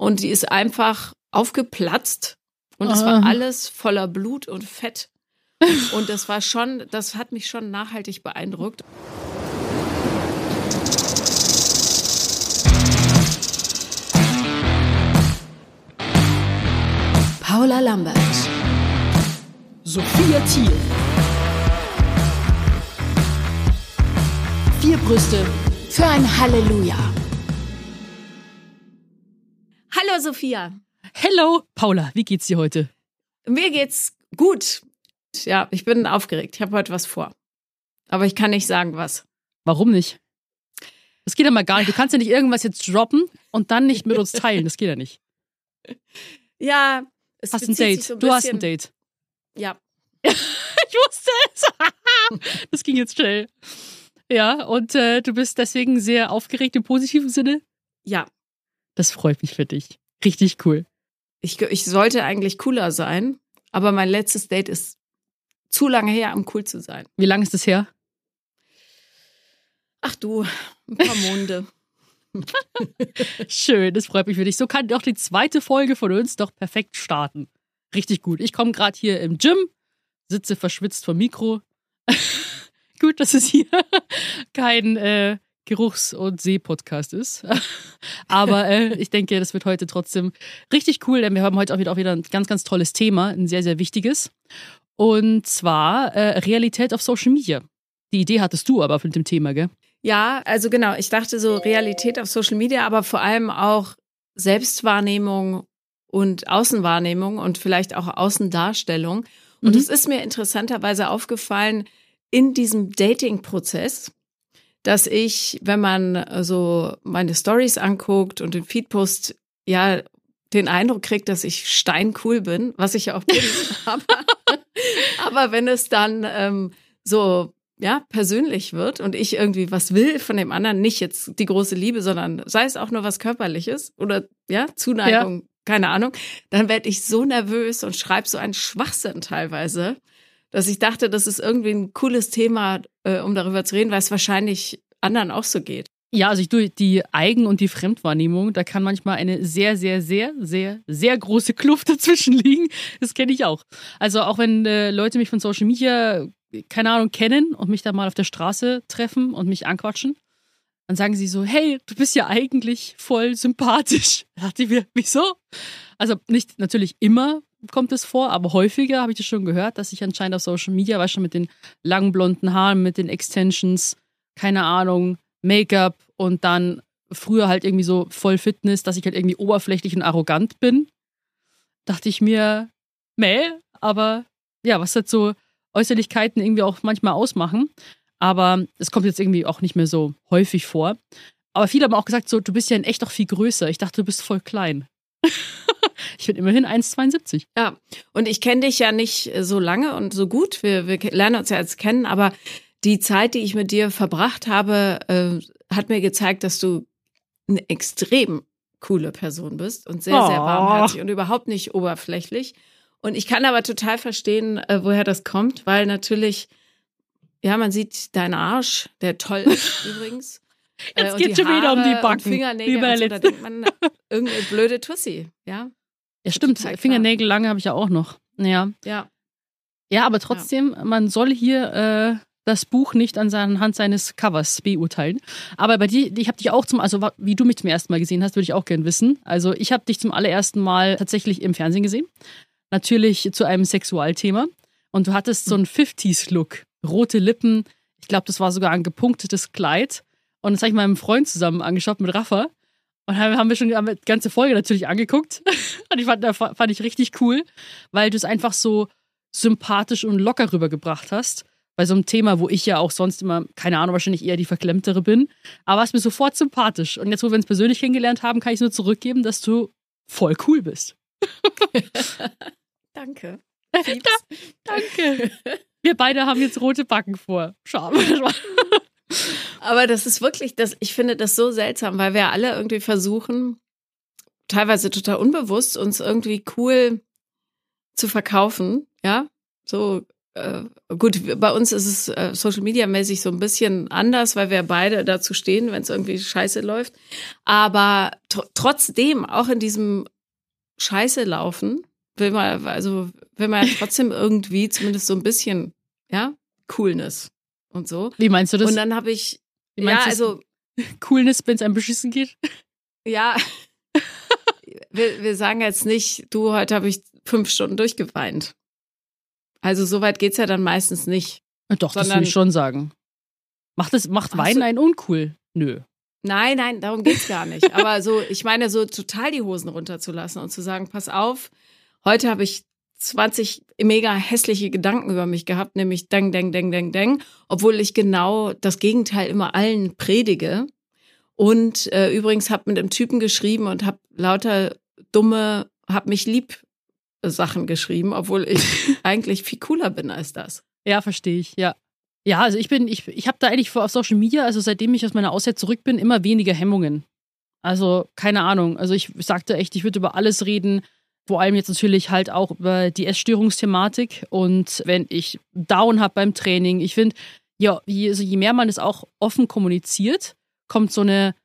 und die ist einfach aufgeplatzt und es war alles voller Blut und Fett. Und das war schon, das hat mich schon nachhaltig beeindruckt. Paula Lambert. Sophia Thiel. Vier Brüste für ein Halleluja. Hallo Sophia. Hello, Paula, wie geht's dir heute? Mir geht's gut. Ja, ich bin aufgeregt. Ich habe heute was vor. Aber ich kann nicht sagen, was. Warum nicht? Das geht ja mal gar nicht. Du kannst ja nicht irgendwas jetzt droppen und dann nicht mit uns teilen. Das geht ja nicht. Ja, es hast ein Date. So ein du hast ein Date. Ja. ich wusste es. das ging jetzt schnell. Ja, und äh, du bist deswegen sehr aufgeregt im positiven Sinne? Ja. Das freut mich für dich. Richtig cool. Ich, ich sollte eigentlich cooler sein, aber mein letztes Date ist zu lange her, um cool zu sein. Wie lange ist das her? Ach du, ein paar Monde. Schön, das freut mich für dich. So kann doch die zweite Folge von uns doch perfekt starten. Richtig gut. Ich komme gerade hier im Gym, sitze verschwitzt vom Mikro. gut, dass es hier kein äh, Geruchs- und See-Podcast ist. Aber äh, ich denke, das wird heute trotzdem richtig cool, denn wir haben heute auch wieder, auch wieder ein ganz, ganz tolles Thema, ein sehr, sehr wichtiges. Und zwar äh, Realität auf Social Media. Die Idee hattest du aber mit dem Thema, gell? Ja, also genau. Ich dachte so Realität auf Social Media, aber vor allem auch Selbstwahrnehmung und Außenwahrnehmung und vielleicht auch Außendarstellung. Und es mhm. ist mir interessanterweise aufgefallen in diesem Dating-Prozess, dass ich, wenn man so meine Stories anguckt und den Feedpost, ja, den Eindruck kriegt, dass ich steincool bin, was ich ja auch bin. aber, aber wenn es dann ähm, so ja persönlich wird und ich irgendwie was will von dem anderen, nicht jetzt die große Liebe, sondern sei es auch nur was körperliches oder ja Zuneigung, ja. keine Ahnung, dann werde ich so nervös und schreibe so einen Schwachsinn teilweise dass ich dachte, das ist irgendwie ein cooles Thema, äh, um darüber zu reden, weil es wahrscheinlich anderen auch so geht. Ja, also ich durch die Eigen- und die Fremdwahrnehmung, da kann manchmal eine sehr, sehr, sehr, sehr, sehr große Kluft dazwischen liegen. Das kenne ich auch. Also auch wenn äh, Leute mich von Social Media, keine Ahnung, kennen und mich da mal auf der Straße treffen und mich anquatschen, dann sagen sie so, hey, du bist ja eigentlich voll sympathisch. Da dachte ich mir, wieso? Also nicht natürlich immer, kommt es vor, aber häufiger habe ich das schon gehört, dass ich anscheinend auf Social Media, weißt schon, mit den langen blonden Haaren, mit den Extensions, keine Ahnung, Make-up und dann früher halt irgendwie so voll Fitness, dass ich halt irgendwie oberflächlich und arrogant bin. Dachte ich mir, meh, aber ja, was halt so Äußerlichkeiten irgendwie auch manchmal ausmachen. Aber es kommt jetzt irgendwie auch nicht mehr so häufig vor. Aber viele haben auch gesagt, so, du bist ja in echt auch viel größer. Ich dachte, du bist voll klein. Ich bin immerhin 1,72. Ja, und ich kenne dich ja nicht so lange und so gut. Wir, wir lernen uns ja jetzt kennen, aber die Zeit, die ich mit dir verbracht habe, äh, hat mir gezeigt, dass du eine extrem coole Person bist und sehr, sehr oh. warmherzig und überhaupt nicht oberflächlich. Und ich kann aber total verstehen, äh, woher das kommt, weil natürlich, ja, man sieht deinen Arsch, der toll ist übrigens. Jetzt äh, geht schon wieder um die Backen. Fingernägel und so, da denkt man, irgendeine blöde Tussi, ja. Ja, stimmt. Fingernägel lange habe ich ja auch noch. Ja. Ja. Ja, aber trotzdem, ja. man soll hier äh, das Buch nicht anhand seines Covers beurteilen. Aber bei dir, ich habe dich auch zum, also wie du mich zum ersten Mal gesehen hast, würde ich auch gern wissen. Also ich habe dich zum allerersten Mal tatsächlich im Fernsehen gesehen. Natürlich zu einem Sexualthema. Und du hattest so einen 50s-Look. Rote Lippen. Ich glaube, das war sogar ein gepunktetes Kleid. Und das habe ich meinem Freund zusammen angeschaut mit Rafa. Und haben wir schon die ganze Folge natürlich angeguckt. Und ich fand, fand ich richtig cool, weil du es einfach so sympathisch und locker rübergebracht hast. Bei so einem Thema, wo ich ja auch sonst immer, keine Ahnung, wahrscheinlich eher die Verklemmtere bin. Aber es mir sofort sympathisch. Und jetzt, wo wir uns persönlich kennengelernt haben, kann ich nur zurückgeben, dass du voll cool bist. Danke. Da, danke. Wir beide haben jetzt rote Backen vor. Schade. Aber das ist wirklich, das, ich finde das so seltsam, weil wir alle irgendwie versuchen, teilweise total unbewusst, uns irgendwie cool zu verkaufen, ja, so äh, gut, bei uns ist es äh, Social Media mäßig so ein bisschen anders, weil wir beide dazu stehen, wenn es irgendwie scheiße läuft. Aber tr trotzdem, auch in diesem Scheiße laufen, will man, also will man ja trotzdem irgendwie zumindest so ein bisschen, ja, Coolness und so. Wie meinst du das? Und dann habe ich, ja, also Coolness, wenn es einem beschissen geht? Ja, wir, wir sagen jetzt nicht, du, heute habe ich fünf Stunden durchgeweint. Also so weit geht's ja dann meistens nicht. Doch, das würde ich schon sagen. Macht, es, macht Weinen einen uncool? Nö. Nein, nein, darum geht's gar nicht. Aber so, ich meine, so total die Hosen runterzulassen und zu sagen, pass auf, heute habe ich 20 mega hässliche Gedanken über mich gehabt, nämlich deng, deng, deng, deng, deng, obwohl ich genau das Gegenteil immer allen predige. Und äh, übrigens habe mit einem Typen geschrieben und habe lauter dumme, hab mich lieb Sachen geschrieben, obwohl ich eigentlich viel cooler bin als das. Ja, verstehe ich, ja. Ja, also ich bin, ich, ich habe da eigentlich auf Social Media, also seitdem ich aus meiner Auszeit zurück bin, immer weniger Hemmungen. Also, keine Ahnung. Also ich sagte echt, ich würde über alles reden. Vor allem jetzt natürlich halt auch über die Essstörungsthematik. Und wenn ich Down habe beim Training, ich finde, ja, je, also je mehr man es auch offen kommuniziert, kommt so eine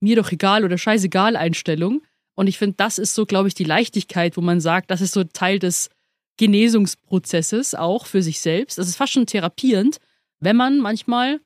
mir doch egal oder scheißegal Einstellung. Und ich finde, das ist so, glaube ich, die Leichtigkeit, wo man sagt, das ist so Teil des Genesungsprozesses auch für sich selbst. Das ist fast schon therapierend, wenn man manchmal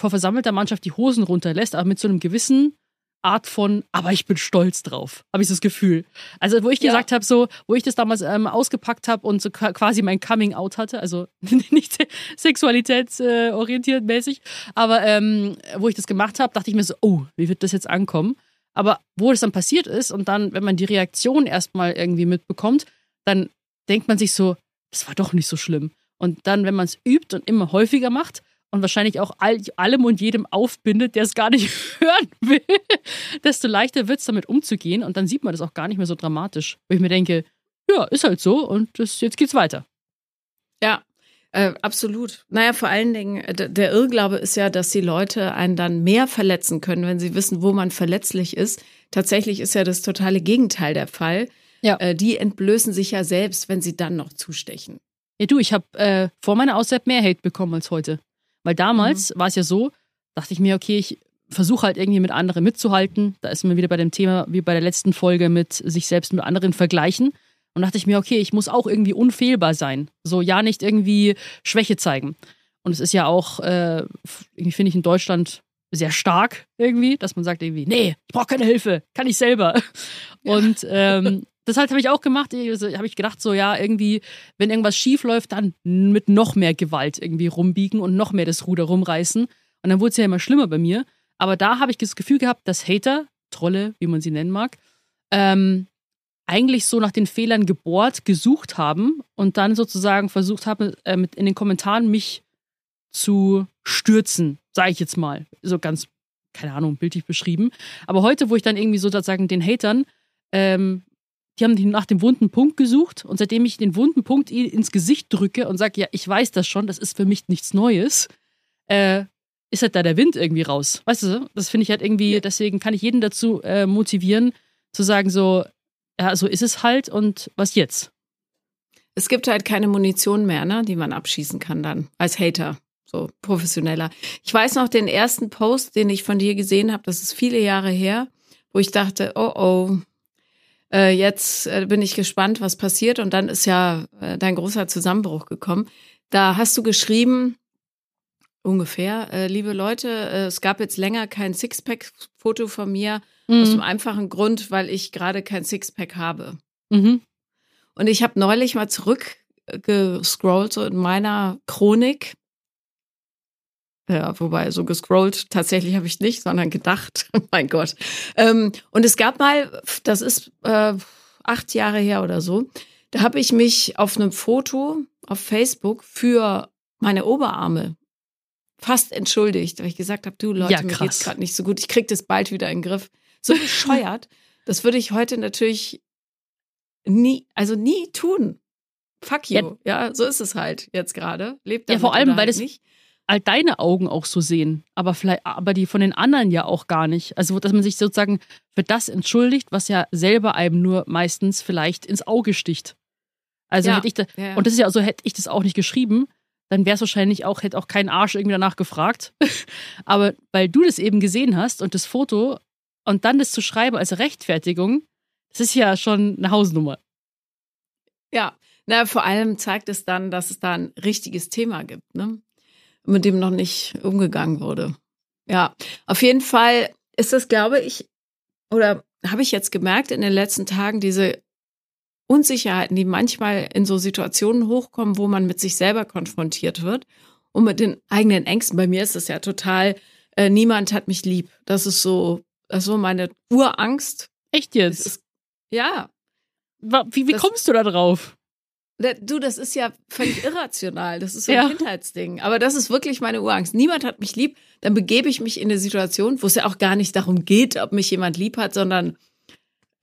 vor versammelter Mannschaft die Hosen runterlässt, aber mit so einem gewissen Art von, aber ich bin stolz drauf, habe ich das Gefühl. Also, wo ich ja. gesagt habe, so, wo ich das damals ähm, ausgepackt habe und so quasi mein Coming Out hatte, also nicht sexualitätsorientiert äh, mäßig, aber ähm, wo ich das gemacht habe, dachte ich mir so, oh, wie wird das jetzt ankommen? Aber wo das dann passiert ist und dann, wenn man die Reaktion erstmal irgendwie mitbekommt, dann denkt man sich so, das war doch nicht so schlimm. Und dann, wenn man es übt und immer häufiger macht, und wahrscheinlich auch all, allem und jedem aufbindet, der es gar nicht hören will, desto leichter wird es damit umzugehen und dann sieht man das auch gar nicht mehr so dramatisch. Wo ich mir denke, ja, ist halt so und das, jetzt geht's weiter. Ja, äh, absolut. Naja, vor allen Dingen, äh, der Irrglaube ist ja, dass die Leute einen dann mehr verletzen können, wenn sie wissen, wo man verletzlich ist. Tatsächlich ist ja das totale Gegenteil der Fall. Ja. Äh, die entblößen sich ja selbst, wenn sie dann noch zustechen. Ja, du, ich habe äh, vor meiner Auszeit mehr Hate bekommen als heute. Weil damals mhm. war es ja so, dachte ich mir, okay, ich versuche halt irgendwie mit anderen mitzuhalten. Da ist man wieder bei dem Thema, wie bei der letzten Folge, mit sich selbst mit anderen vergleichen. Und dachte ich mir, okay, ich muss auch irgendwie unfehlbar sein. So, ja, nicht irgendwie Schwäche zeigen. Und es ist ja auch, äh, irgendwie finde ich in Deutschland sehr stark irgendwie, dass man sagt irgendwie, nee, ich brauche keine Hilfe, kann ich selber. Ja. Und ähm, das halt habe ich auch gemacht. Also, habe ich gedacht, so ja, irgendwie, wenn irgendwas schief läuft, dann mit noch mehr Gewalt irgendwie rumbiegen und noch mehr das Ruder rumreißen. Und dann wurde es ja immer schlimmer bei mir. Aber da habe ich das Gefühl gehabt, dass Hater, Trolle, wie man sie nennen mag, ähm, eigentlich so nach den Fehlern gebohrt, gesucht haben und dann sozusagen versucht haben, äh, mit in den Kommentaren mich zu stürzen, sage ich jetzt mal. So ganz, keine Ahnung, bildlich beschrieben. Aber heute, wo ich dann irgendwie sozusagen den Hatern ähm, die haben nach dem wunden Punkt gesucht und seitdem ich den wunden Punkt ins Gesicht drücke und sage, ja, ich weiß das schon, das ist für mich nichts Neues, äh, ist halt da der Wind irgendwie raus. Weißt du, das finde ich halt irgendwie, deswegen kann ich jeden dazu äh, motivieren, zu sagen, so, ja, so ist es halt und was jetzt? Es gibt halt keine Munition mehr, ne, die man abschießen kann dann als Hater, so professioneller. Ich weiß noch den ersten Post, den ich von dir gesehen habe, das ist viele Jahre her, wo ich dachte, oh oh, äh, jetzt äh, bin ich gespannt, was passiert. Und dann ist ja äh, dein großer Zusammenbruch gekommen. Da hast du geschrieben, ungefähr, äh, liebe Leute, äh, es gab jetzt länger kein Sixpack-Foto von mir, mhm. aus dem einfachen Grund, weil ich gerade kein Sixpack habe. Mhm. Und ich habe neulich mal zurückgescrollt, so in meiner Chronik ja, wobei so gescrollt tatsächlich habe ich nicht, sondern gedacht. mein Gott. Ähm, und es gab mal, das ist äh, acht Jahre her oder so, da habe ich mich auf einem Foto auf Facebook für meine Oberarme fast entschuldigt, weil ich gesagt habe, du Leute, ja, mir geht's gerade nicht so gut, ich krieg das bald wieder in den Griff. So bescheuert. das würde ich heute natürlich nie, also nie tun. Fuck you. Ja, ja so ist es halt jetzt gerade. Lebt Ja, vor allem, weil halt das nicht halt deine Augen auch so sehen, aber vielleicht, aber die von den anderen ja auch gar nicht. Also, dass man sich sozusagen für das entschuldigt, was ja selber einem nur meistens vielleicht ins Auge sticht. Also Ja, hätte ich da, ja, ja. und das ist ja so, hätte ich das auch nicht geschrieben, dann wäre es wahrscheinlich auch, hätte auch kein Arsch irgendwie danach gefragt. Aber weil du das eben gesehen hast und das Foto und dann das zu schreiben als Rechtfertigung, das ist ja schon eine Hausnummer. Ja, na, vor allem zeigt es dann, dass es da ein richtiges Thema gibt, ne? Mit dem noch nicht umgegangen wurde. Ja, auf jeden Fall ist das, glaube ich, oder habe ich jetzt gemerkt in den letzten Tagen, diese Unsicherheiten, die manchmal in so Situationen hochkommen, wo man mit sich selber konfrontiert wird und mit den eigenen Ängsten. Bei mir ist es ja total, äh, niemand hat mich lieb. Das ist so, das ist so meine Urangst. Echt jetzt? ist, ja, Wie, wie das- kommst du da drauf? Du, das ist ja völlig irrational. Das ist so ein Ja. Kindheitsding. Aber das ist wirklich meine Urangst. Niemand hat mich lieb. Dann begebe ich mich in eine Situation, wo es ja auch gar nicht darum geht, ob mich jemand lieb hat, sondern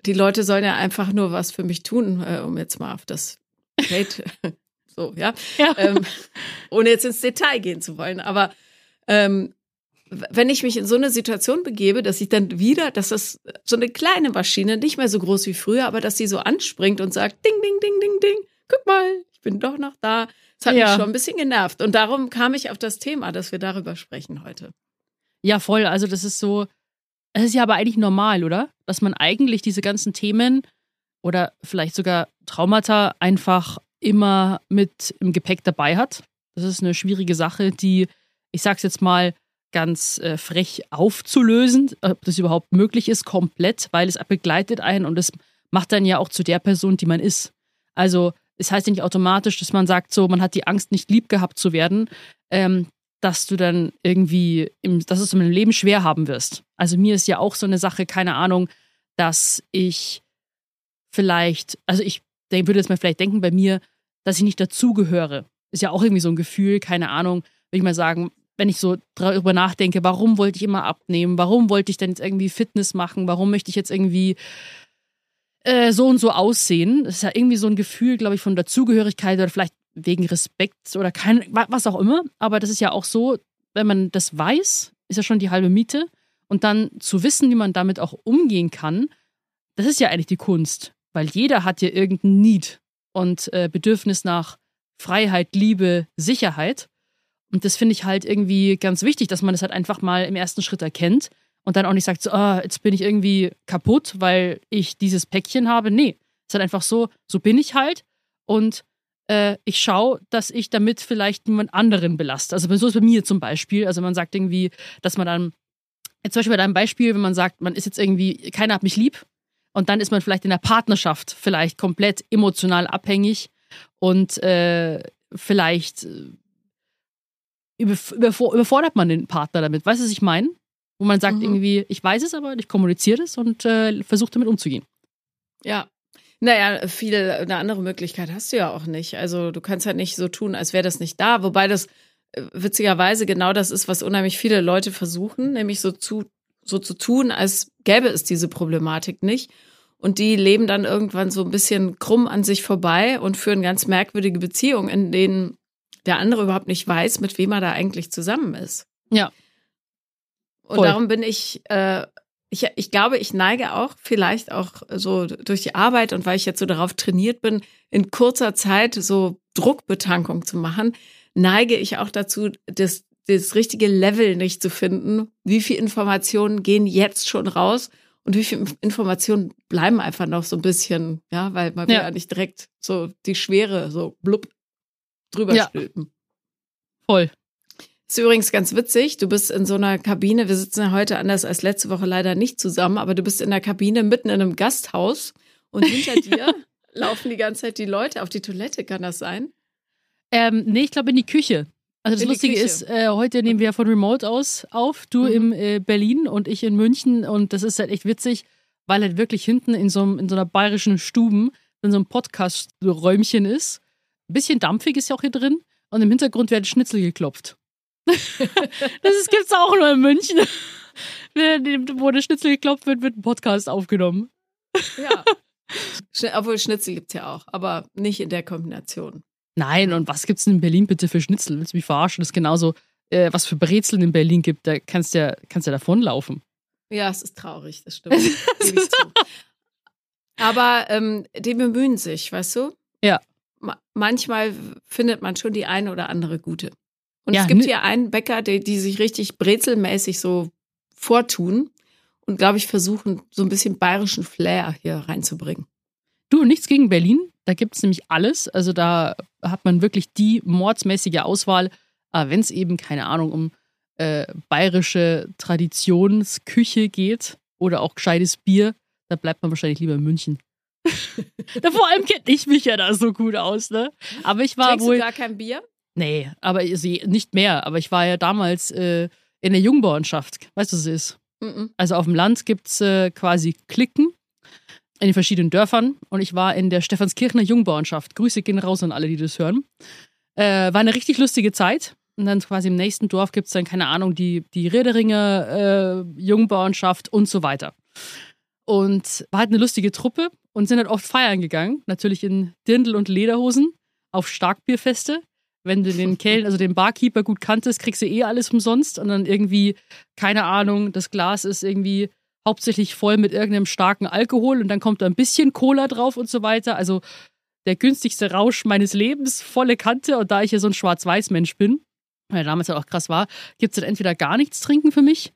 die Leute sollen ja einfach nur was für mich tun, äh, um jetzt mal auf das Date, so, ja. Ja. Ähm, ohne jetzt ins Detail gehen zu wollen. Aber ähm, wenn ich mich in so eine Situation begebe, dass ich dann wieder, dass das so eine kleine Maschine, nicht mehr so groß wie früher, aber dass sie so anspringt und sagt, ding, ding, ding, ding, ding, guck mal, ich bin doch noch da. Das hat Ja. mich schon ein bisschen genervt. Und darum kam ich auf das Thema, dass wir darüber sprechen heute. Ja, voll. Also das ist so, es ist ja aber eigentlich normal, oder? Dass man eigentlich diese ganzen Themen oder vielleicht sogar Traumata einfach immer mit im Gepäck dabei hat. Das ist eine schwierige Sache, die, ich sag's jetzt mal, ganz äh, frech aufzulösen, ob das überhaupt möglich ist, komplett, weil es begleitet einen und es macht dann ja auch zu der Person, die man ist. Also es heißt ja nicht automatisch, dass man sagt, so, man hat die Angst, nicht lieb gehabt zu werden. Ähm, dass du dann irgendwie, im, dass es im Leben schwer haben wirst. Also mir ist ja auch so eine Sache, keine Ahnung, dass ich vielleicht, also ich würde jetzt mal vielleicht denken bei mir, dass ich nicht dazugehöre. Ist ja auch irgendwie so ein Gefühl, keine Ahnung, würde ich mal sagen, wenn ich so darüber nachdenke, warum wollte ich immer abnehmen, warum wollte ich denn jetzt irgendwie Fitness machen, warum möchte ich jetzt irgendwie äh, so und so aussehen. Das ist ja irgendwie so ein Gefühl, glaube ich, von Dazugehörigkeit oder vielleicht wegen Respekt oder kein, wa- was auch immer. Aber das ist ja auch so, wenn man das weiß, ist ja schon die halbe Miete. Und dann zu wissen, wie man damit auch umgehen kann, das ist ja eigentlich die Kunst. Weil jeder hat ja irgendein Need und äh, Bedürfnis nach Freiheit, Liebe, Sicherheit. Und das finde ich halt irgendwie ganz wichtig, dass man das halt einfach mal im ersten Schritt erkennt und dann auch nicht sagt, so, ah, jetzt bin ich irgendwie kaputt, weil ich dieses Päckchen habe. Nee, es ist halt einfach so, so bin ich halt und äh, ich schaue, dass ich damit vielleicht jemand anderen belaste. Also so ist bei mir zum Beispiel. Also man sagt irgendwie, dass man dann, jetzt zum Beispiel bei deinem Beispiel, wenn man sagt, man ist jetzt irgendwie, keiner hat mich lieb und dann ist man vielleicht in der Partnerschaft vielleicht komplett emotional abhängig und äh, vielleicht äh, überf überfor überfordert man den Partner damit. Weißt du, was ich meine? Wo man sagt Mhm. irgendwie, ich weiß es aber, ich kommuniziere es und äh, versuche damit umzugehen. Ja. Naja, viel, eine andere Möglichkeit hast du ja auch nicht. Also du kannst ja nicht so tun, als wäre das nicht da. Wobei das äh, witzigerweise genau das ist, was unheimlich viele Leute versuchen, nämlich so zu, so zu tun, als gäbe es diese Problematik nicht. Und die leben dann irgendwann so ein bisschen krumm an sich vorbei und führen ganz merkwürdige Beziehungen, in denen der andere überhaupt nicht weiß, mit wem er da eigentlich zusammen ist. Ja. Und Voll. darum bin ich, äh, ich, ich glaube, ich neige auch vielleicht auch so durch die Arbeit und weil ich jetzt so darauf trainiert bin, in kurzer Zeit so Druckbetankung zu machen, neige ich auch dazu, das, das richtige Level nicht zu finden. Wie viel Informationen gehen jetzt schon raus und wie viel Informationen bleiben einfach noch so ein bisschen, ja, weil man will Ja. ja nicht direkt so die Schwere so blub drüber Ja. stülpen. Voll. Ist übrigens ganz witzig. Du bist in so einer Kabine. Wir sitzen ja heute anders als letzte Woche leider nicht zusammen, aber du bist in der Kabine mitten in einem Gasthaus und hinter dir laufen die ganze Zeit die Leute auf die Toilette. Kann das sein? Ähm, nee, ich glaube in die Küche. Also das Lustige Küche. ist, äh, heute nehmen wir ja von Remote aus auf, du Mhm. im äh, Berlin und ich in München und das ist halt echt witzig, weil halt wirklich hinten in so, in so einer bayerischen Stuben in so einem Podcast-Räumchen ist. Ein bisschen dampfig ist ja auch hier drin und im Hintergrund werden Schnitzel geklopft. Das ist, gibt's auch nur in München. Wenn- Wo der Schnitzel geklopft wird, wird ein Podcast aufgenommen. Ja. Obwohl Schnitzel gibt's ja auch, aber nicht in der Kombination. Nein, und was gibt's denn in Berlin bitte für Schnitzel? Willst du mich verarschen? Das ist genauso, äh, was für Brezeln in Berlin gibt, da kannst du ja, kannst ja davonlaufen. Ja, es ist traurig, das stimmt. Zu. Aber ähm, die bemühen sich, weißt du? Ja. manchmal findet man schon die eine oder andere gute. Und Ja, es gibt hier einen Bäcker, die, die sich richtig brezelmäßig so vortun und, glaube ich, versuchen, so ein bisschen bayerischen Flair hier reinzubringen. Du, nichts gegen Berlin. Da gibt es nämlich alles. Also da hat man wirklich die mordsmäßige Auswahl. Aber wenn es eben, keine Ahnung, um äh, bayerische Traditionsküche geht oder auch gescheites Bier, da bleibt man wahrscheinlich lieber in München. da vor allem kenne ich mich ja da so gut aus, ne? Aber ich war Trinkst wohl. du gar kein Bier? Nee, aber also nicht mehr. Aber ich war ja damals äh, in der Jungbauernschaft. Weißt du, was es ist? Mhm. Also auf dem Land gibt es äh, quasi Klicken in den verschiedenen Dörfern und ich war in der Stephanskirchener Jungbauernschaft. Grüße gehen raus an alle, die das hören. Äh, war eine richtig lustige Zeit. Und dann quasi im nächsten Dorf gibt es dann, keine Ahnung, die, die Riederinger äh, Jungbauernschaft und so weiter. Und war halt eine lustige Truppe und sind halt oft feiern gegangen. Natürlich in Dirndl und Lederhosen auf Starkbierfeste. Wenn du den Kellner, also den Barkeeper gut kanntest, kriegst du eh alles umsonst und dann irgendwie, keine Ahnung, das Glas ist irgendwie hauptsächlich voll mit irgendeinem starken Alkohol und dann kommt da ein bisschen Cola drauf und so weiter. Also der günstigste Rausch meines Lebens, volle Kante. Und da ich ja so ein Schwarz-Weiß-Mensch bin, weil damals halt auch krass war, gibt es dann entweder gar nichts trinken für mich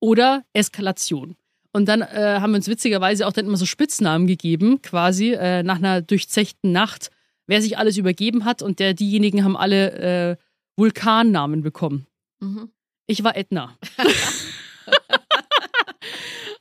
oder Eskalation. Und dann äh, haben wir uns witzigerweise auch dann immer so Spitznamen gegeben, quasi äh, nach einer durchzechten Nacht, wer sich alles übergeben hat. Und der, diejenigen haben alle äh, Vulkannamen bekommen. Mhm. Ich war Edna.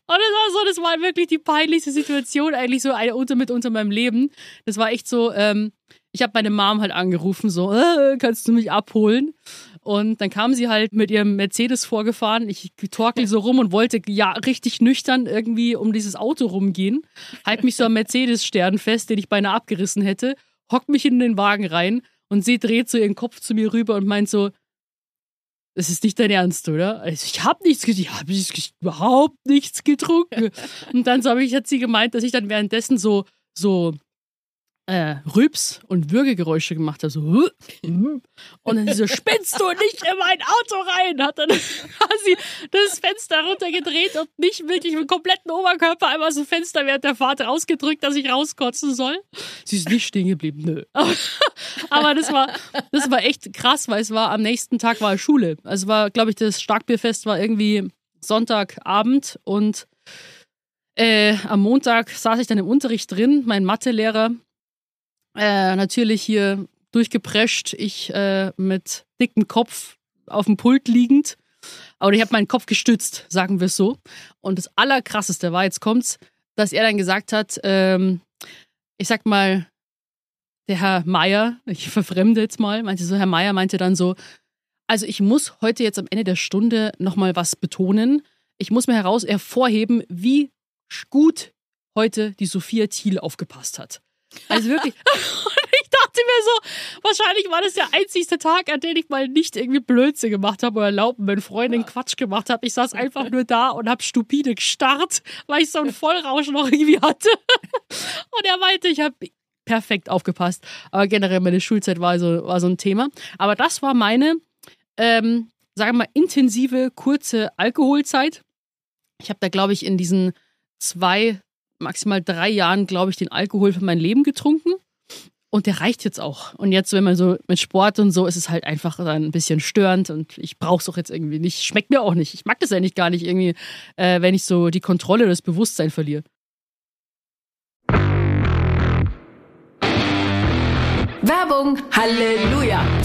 Und das war so, das war wirklich die peinlichste Situation, eigentlich so eine unter mit unter meinem Leben. Das war echt so, ähm, ich habe meine Mom halt angerufen, so, äh, kannst du mich abholen? Und dann kam sie halt mit ihrem Mercedes vorgefahren. Ich torkel so rum und wollte ja richtig nüchtern irgendwie um dieses Auto rumgehen. Halt mich so am Mercedes-Stern fest, den ich beinahe abgerissen hätte, hock mich in den Wagen rein und sie dreht so ihren Kopf zu mir rüber und meint so, das ist nicht dein Ernst, oder? Also ich habe nichts, ich habe überhaupt nichts getrunken. Und dann so hab ich, hat sie gemeint, dass ich dann währenddessen so so äh, Rübs und Würgegeräusche gemacht habe, so und dann so spinnst du nicht in mein Auto rein, hat dann quasi das Fenster runtergedreht und mich wirklich mit kompletten Oberkörper einmal dem Fenster während der Fahrt rausgedrückt, dass ich rauskotzen soll. Sie ist nicht stehen geblieben, nö. Aber das war, das war echt krass, weil es war am nächsten Tag war Schule. Also war, glaube ich, das Starkbierfest war irgendwie Sonntagabend und äh, am Montag saß ich dann im Unterricht drin, mein Mathelehrer äh, natürlich hier durchgeprescht, ich äh, mit dickem Kopf auf dem Pult liegend. Aber ich habe meinen Kopf gestützt, sagen wir es so. Und das Allerkrasseste war, jetzt kommt's, dass er dann gesagt hat, ähm, ich sag mal, der Herr Meier, ich verfremde jetzt mal, meinte so, Herr Meier meinte dann so, also ich muss heute jetzt am Ende der Stunde nochmal was betonen. Ich muss mir heraus hervorheben, wie gut heute die Sophia Thiel aufgepasst hat. Also wirklich. Und ich dachte mir so, wahrscheinlich war das der einzigste Tag, an dem ich mal nicht irgendwie Blödsinn gemacht habe oder erlaubt mit Freundin Quatsch gemacht habe. Ich saß einfach nur da und habe stupide gestarrt, weil ich so einen Vollrausch noch irgendwie hatte. Und er meinte, ich habe perfekt aufgepasst. Aber generell meine Schulzeit war so, war so ein Thema. Aber das war meine, ähm, sagen wir mal, intensive, kurze Alkoholzeit. Ich habe da, glaube ich, in diesen zwei, maximal drei Jahren, glaube ich, den Alkohol für mein Leben getrunken. Und der reicht jetzt auch. Und jetzt, wenn man so mit Sport und so, ist es halt einfach dann ein bisschen störend und ich brauche es auch jetzt irgendwie nicht. Schmeckt mir auch nicht. Ich mag das eigentlich gar nicht irgendwie, äh, wenn ich so die Kontrolle oder das Bewusstsein verliere. Werbung, Halleluja!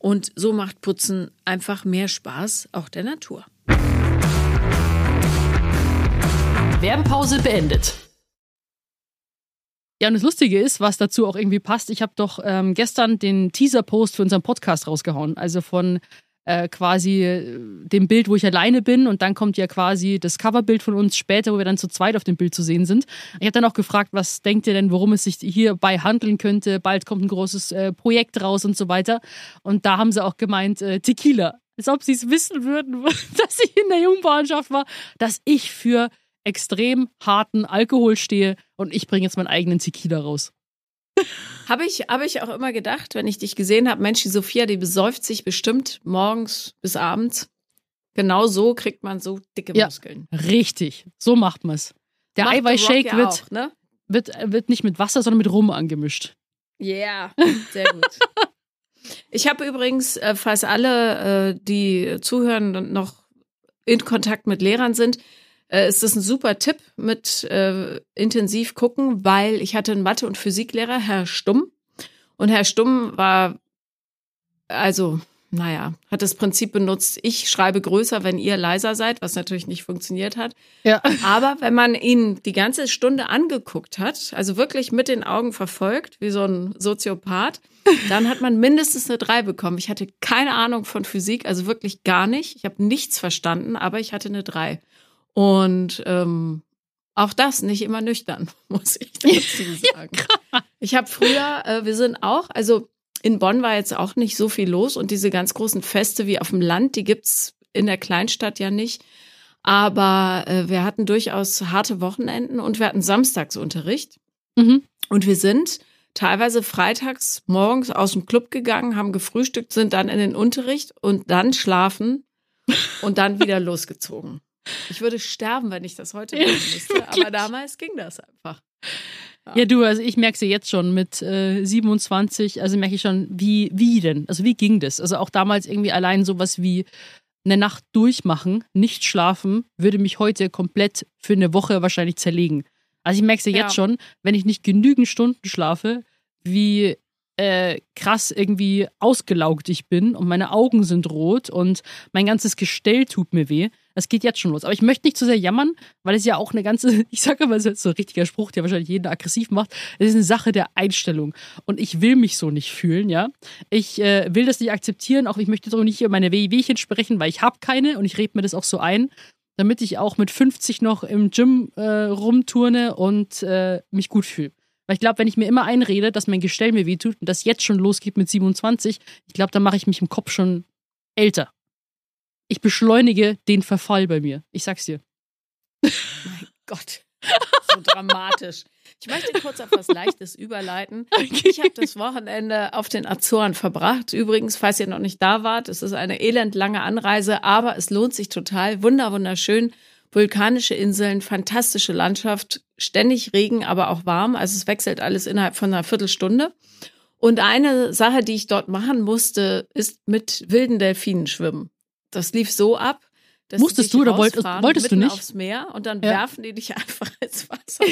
und so macht Putzen einfach mehr Spaß, auch der Natur. Werbepause beendet. Ja, und das Lustige ist, was dazu auch irgendwie passt, ich habe doch ähm, gestern den Teaser-Post für unseren Podcast rausgehauen. Also von äh, quasi äh, dem Bild, wo ich alleine bin und dann kommt ja quasi das Coverbild von uns später, wo wir dann zu zweit auf dem Bild zu sehen sind. Ich habe dann auch gefragt, was denkt ihr denn, worum es sich hierbei handeln könnte? Bald kommt ein großes äh, Projekt raus und so weiter. Und da haben sie auch gemeint, äh, Tequila. Als ob sie es wissen würden, dass ich in der Jungbauernschaft war, dass ich für extrem harten Alkohol stehe und ich bringe jetzt meinen eigenen Tequila raus. Habe ich, hab ich auch immer gedacht, wenn ich dich gesehen habe, Mensch, die Sophia, die besäuft sich bestimmt morgens bis abends. Genau so kriegt man so dicke Ja. Muskeln. Richtig, so macht man es. Der Macht Eiweißshake ja wird, auch, ne? wird, wird nicht mit Wasser, sondern mit Rum angemischt. Ja, sehr gut. Ich habe übrigens, äh, falls alle, äh, die zuhören, und noch in Kontakt mit Lehrern sind, äh, ist das ein super Tipp mit äh, intensiv gucken, weil ich hatte einen Mathe- und Physiklehrer, Herr Stumm. Und Herr Stumm war, also, naja, hat das Prinzip benutzt, ich schreibe größer, wenn ihr leiser seid, was natürlich nicht funktioniert hat. Ja. Aber wenn man ihn die ganze Stunde angeguckt hat, also wirklich mit den Augen verfolgt, wie so ein Soziopath, dann hat man mindestens eine 3 bekommen. Ich hatte keine Ahnung von Physik, also wirklich gar nicht. Ich habe nichts verstanden, aber ich hatte eine 3. Und ähm, auch das nicht immer nüchtern, muss ich dazu sagen. ich habe früher, äh, wir sind auch, also in Bonn war jetzt auch nicht so viel los und diese ganz großen Feste wie auf dem Land, die gibt's in der Kleinstadt ja nicht. Aber äh, wir hatten durchaus harte Wochenenden und wir hatten Samstagsunterricht. Mhm. Und wir sind teilweise freitags morgens aus dem Club gegangen, haben gefrühstückt, sind dann in den Unterricht und dann schlafen und dann wieder losgezogen. Ich würde sterben, wenn ich das heute machen müsste, aber damals ging das einfach. Ja, du, also ich merke es ja jetzt schon mit äh, 27, also merke ich schon, wie, wie denn? Also wie ging das? Also auch damals irgendwie allein sowas wie eine Nacht durchmachen, nicht schlafen, würde mich heute komplett für eine Woche wahrscheinlich zerlegen. Also ich merke es ja jetzt Ja. schon, wenn ich nicht genügend Stunden schlafe, wie äh, krass irgendwie ausgelaugt ich bin und meine Augen sind rot und mein ganzes Gestell tut mir weh. Das geht jetzt schon los. Aber ich möchte nicht zu sehr jammern, weil es ja auch eine ganze, ich sage immer, das ist so ein richtiger Spruch, der wahrscheinlich jeden aggressiv macht. Es ist eine Sache der Einstellung. Und ich will mich so nicht fühlen, ja. Ich äh, will das nicht akzeptieren, auch ich möchte doch nicht über meine Wehwehchen sprechen, weil ich habe keine und ich rede mir das auch so ein, damit ich auch mit 50 noch im Gym äh, rumturne und äh, mich gut fühle. Weil ich glaube, wenn ich mir immer einrede, dass mein Gestell mir wehtut und das jetzt schon losgeht mit 27, ich glaube, dann mache ich mich im Kopf schon älter. Ich beschleunige den Verfall bei mir. Ich sag's dir. Mein Gott, so dramatisch. Ich möchte kurz auf was Leichtes überleiten. Ich habe das Wochenende auf den Azoren verbracht. Übrigens, falls ihr noch nicht da wart, es ist eine elendlange Anreise, aber es lohnt sich total. Wunder, wunderschön. Vulkanische Inseln, fantastische Landschaft, ständig Regen, aber auch warm. Also es wechselt alles innerhalb von einer Viertelstunde. Und eine Sache, die ich dort machen musste, ist mit wilden Delfinen schwimmen. Das lief so ab. Dass Musstest du oder wollt- rausfahren, wolltest du nicht? aufs Meer und dann Ja. werfen die dich einfach ins Wasser.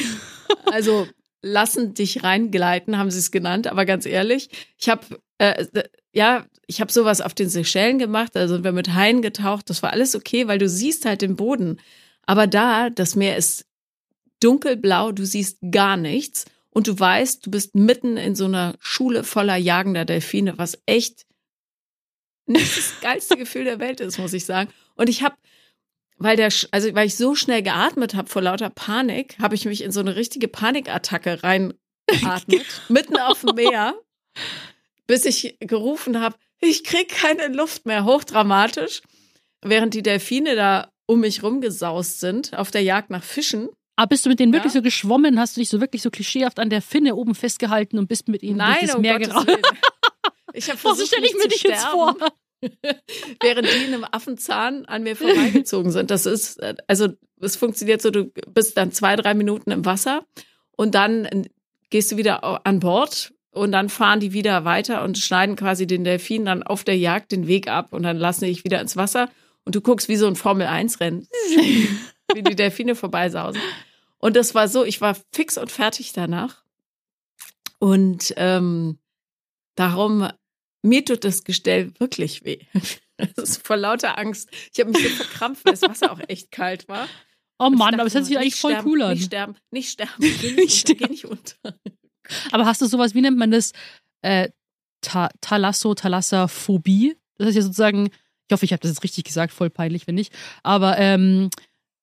Also lassen dich reingleiten, haben sie es genannt. Aber ganz ehrlich, ich habe äh, ja, ich habe sowas auf den Seychellen gemacht, also sind wir mit Haien getaucht, das war alles okay, weil du siehst halt den Boden. Aber da, das Meer ist dunkelblau, du siehst gar nichts und du weißt, du bist mitten in so einer Schule voller jagender Delfine, was echt das geilste Gefühl der Welt ist, muss ich sagen. Und ich habe, weil der, also weil ich so schnell geatmet habe vor lauter Panik, habe ich mich in so eine richtige Panikattacke reingeatmet, mitten auf dem Meer, bis ich gerufen habe, ich krieg keine Luft mehr, hochdramatisch, während die Delfine da um mich rumgesaust sind auf der Jagd nach Fischen. Aber ah, bist du mit denen ja. wirklich so geschwommen? Hast du dich so wirklich so klischeehaft an der Finne oben festgehalten und bist mit ihnen Nein, durch das um Meer geraucht? Ich habe versucht, stelle ich mir dich jetzt vor? während die in einem Affenzahn an mir vorbeigezogen sind. Das ist, also es funktioniert so, du bist dann zwei, drei Minuten im Wasser und dann gehst du wieder an Bord und dann fahren die wieder weiter und schneiden quasi den Delfin dann auf der Jagd den Weg ab und dann lassen die dich wieder ins Wasser und du guckst wie so ein Formel-1-Rennen, wie die Delfine vorbeisausen. Und das war so, ich war fix und fertig danach. Und ähm, darum mir tut das Gestell wirklich weh. Das ist vor lauter Angst. Ich habe mich so verkrampft, weil das Wasser auch echt kalt war. Oh Mann, aber es hört sich eigentlich voll sterben, cool an. Nicht sterben, nicht sterben, geh nicht, unter, geh nicht unter. Aber hast du sowas, wie nennt man das? Äh, Ta Thalasso, Thalassophobie? Das ist ja sozusagen, ich hoffe, ich habe das jetzt richtig gesagt, voll peinlich, wenn nicht. Aber ähm,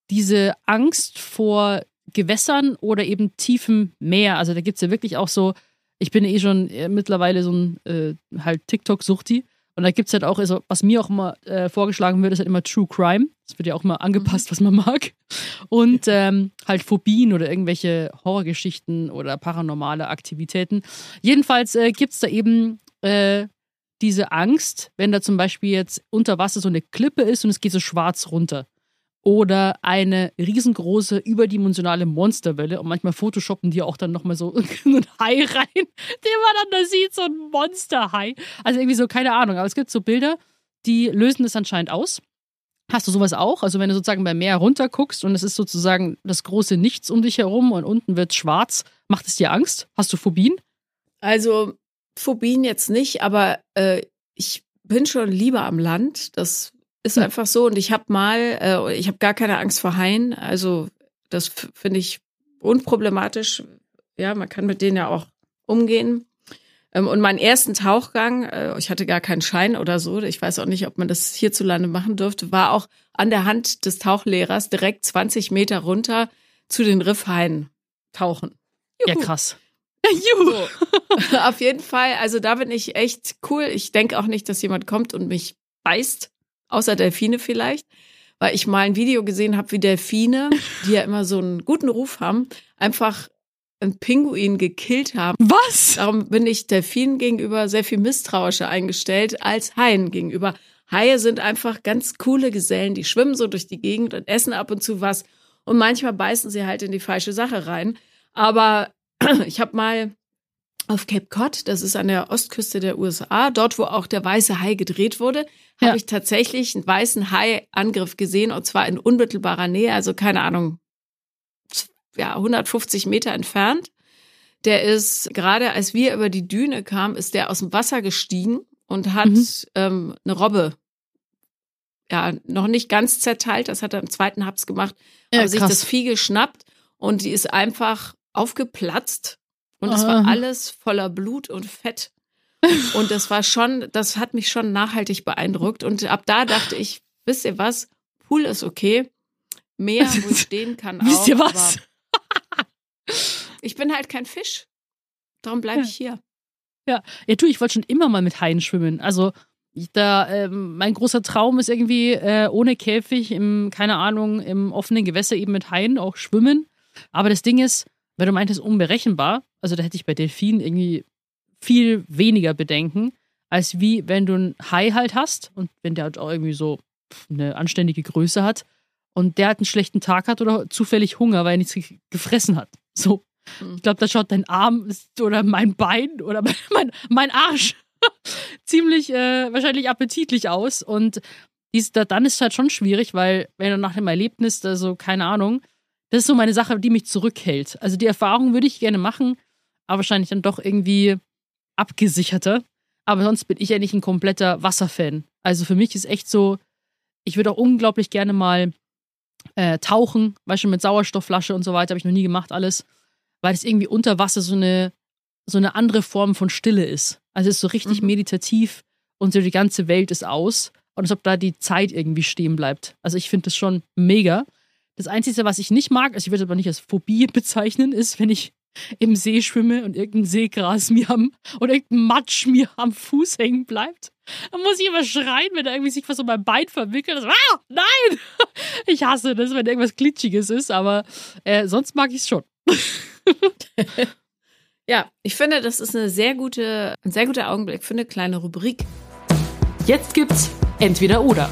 diese Angst vor Gewässern oder eben tiefem Meer. Also da gibt es ja wirklich auch so ich bin eh schon äh, mittlerweile so ein äh, halt TikTok-Suchti. Und da gibt es halt auch, also, was mir auch immer äh, vorgeschlagen wird, ist halt immer True Crime. Das wird ja auch immer angepasst, mhm. was man mag. Und ähm, halt Phobien oder irgendwelche Horrorgeschichten oder paranormale Aktivitäten. Jedenfalls äh, gibt es da eben äh, diese Angst, wenn da zum Beispiel jetzt unter Wasser so eine Klippe ist und es geht so schwarz runter oder eine riesengroße überdimensionale Monsterwelle und manchmal photoshoppen die auch dann nochmal so einen Hai rein, den man dann da sieht, so ein Monsterhai. Also irgendwie so, keine Ahnung, aber es gibt so Bilder, die lösen das anscheinend aus. Hast du sowas auch? Also wenn du sozusagen beim Meer runter guckst und es ist sozusagen das große Nichts um dich herum und unten wird schwarz, macht es dir Angst? Hast du Phobien? Also Phobien jetzt nicht, aber äh, ich bin schon lieber am Land. Das ist hm. einfach so. Und ich habe mal, äh, ich habe gar keine Angst vor Haien. Also das finde ich unproblematisch. Ja, man kann mit denen ja auch umgehen. Ähm, und meinen ersten Tauchgang, äh, ich hatte gar keinen Schein oder so, ich weiß auch nicht, ob man das hierzulande machen dürfte, war auch an der Hand des Tauchlehrers direkt 20 Meter runter zu den Riffhaien tauchen. Juhu. Ja, krass. Juhu. So. Auf jeden Fall, also da bin ich echt cool. Ich denke auch nicht, dass jemand kommt und mich beißt außer Delfine vielleicht, weil ich mal ein Video gesehen habe, wie Delfine, die ja immer so einen guten Ruf haben, einfach einen Pinguin gekillt haben. Was? Darum bin ich Delfinen gegenüber sehr viel misstrauischer eingestellt als Haien gegenüber. Haie sind einfach ganz coole Gesellen, die schwimmen so durch die Gegend und essen ab und zu was und manchmal beißen sie halt in die falsche Sache rein. Aber ich habe mal auf Cape Cod, das ist an der Ostküste der USA, dort wo auch der weiße Hai gedreht wurde, ja. habe ich tatsächlich einen weißen Hai-Angriff gesehen und zwar in unmittelbarer Nähe, also keine Ahnung, ja, 150 Meter entfernt. Der ist gerade, als wir über die Düne kamen, ist der aus dem Wasser gestiegen und hat mhm. ähm, eine Robbe, ja, noch nicht ganz zerteilt, das hat er im zweiten Haps gemacht, ja, aber krass. sich das Vieh geschnappt und die ist einfach aufgeplatzt und es war alles voller Blut und Fett. Und das war schon, das hat mich schon nachhaltig beeindruckt. Und ab da dachte ich, wisst ihr was? Pool ist okay. Meer, wo ich stehen kann, auch. Wisst ihr was? ich bin halt kein Fisch. Darum bleibe ich hier. Ja, ja, du, ich wollte schon immer mal mit Haien schwimmen. Also, da, ähm, mein großer Traum ist irgendwie äh, ohne Käfig, im, keine Ahnung, im offenen Gewässer eben mit Haien auch schwimmen. Aber das Ding ist, weil du meintest, unberechenbar, also da hätte ich bei Delfinen irgendwie viel weniger Bedenken, als wie wenn du einen Hai halt hast und wenn der halt auch irgendwie so eine anständige Größe hat und der halt einen schlechten Tag hat oder zufällig Hunger, weil er nichts gefressen hat. So. Ich glaube, da schaut dein Arm oder mein Bein oder mein, mein Arsch ziemlich äh, wahrscheinlich appetitlich aus. Und dies, dann ist es halt schon schwierig, weil wenn du nach dem Erlebnis, also keine Ahnung, das ist so meine Sache, die mich zurückhält. Also die Erfahrung würde ich gerne machen, aber wahrscheinlich dann doch irgendwie abgesicherter. Aber sonst bin ich eigentlich ein kompletter Wasserfan. Also für mich ist echt so, ich würde auch unglaublich gerne mal äh, tauchen, weißt du, mit Sauerstoffflasche und so weiter, habe ich noch nie gemacht, alles, weil es irgendwie unter Wasser so eine, so eine andere Form von Stille ist. Also es ist so richtig mhm. meditativ und so die ganze Welt ist aus und als ob da die Zeit irgendwie stehen bleibt. Also ich finde das schon mega. Das Einzige, was ich nicht mag, also ich würde es aber nicht als Phobie bezeichnen, ist, wenn ich im See schwimme und irgendein Seegras mir am oder irgendein Matsch mir am Fuß hängen bleibt. Dann muss ich immer schreien, wenn da irgendwie sich was um mein Bein verwickelt. Ah, nein! Ich hasse das, wenn irgendwas Glitschiges ist, aber äh, sonst mag ich es schon. ja, ich finde, das ist eine sehr gute, ein sehr guter Augenblick für eine kleine Rubrik. Jetzt gibt's entweder oder.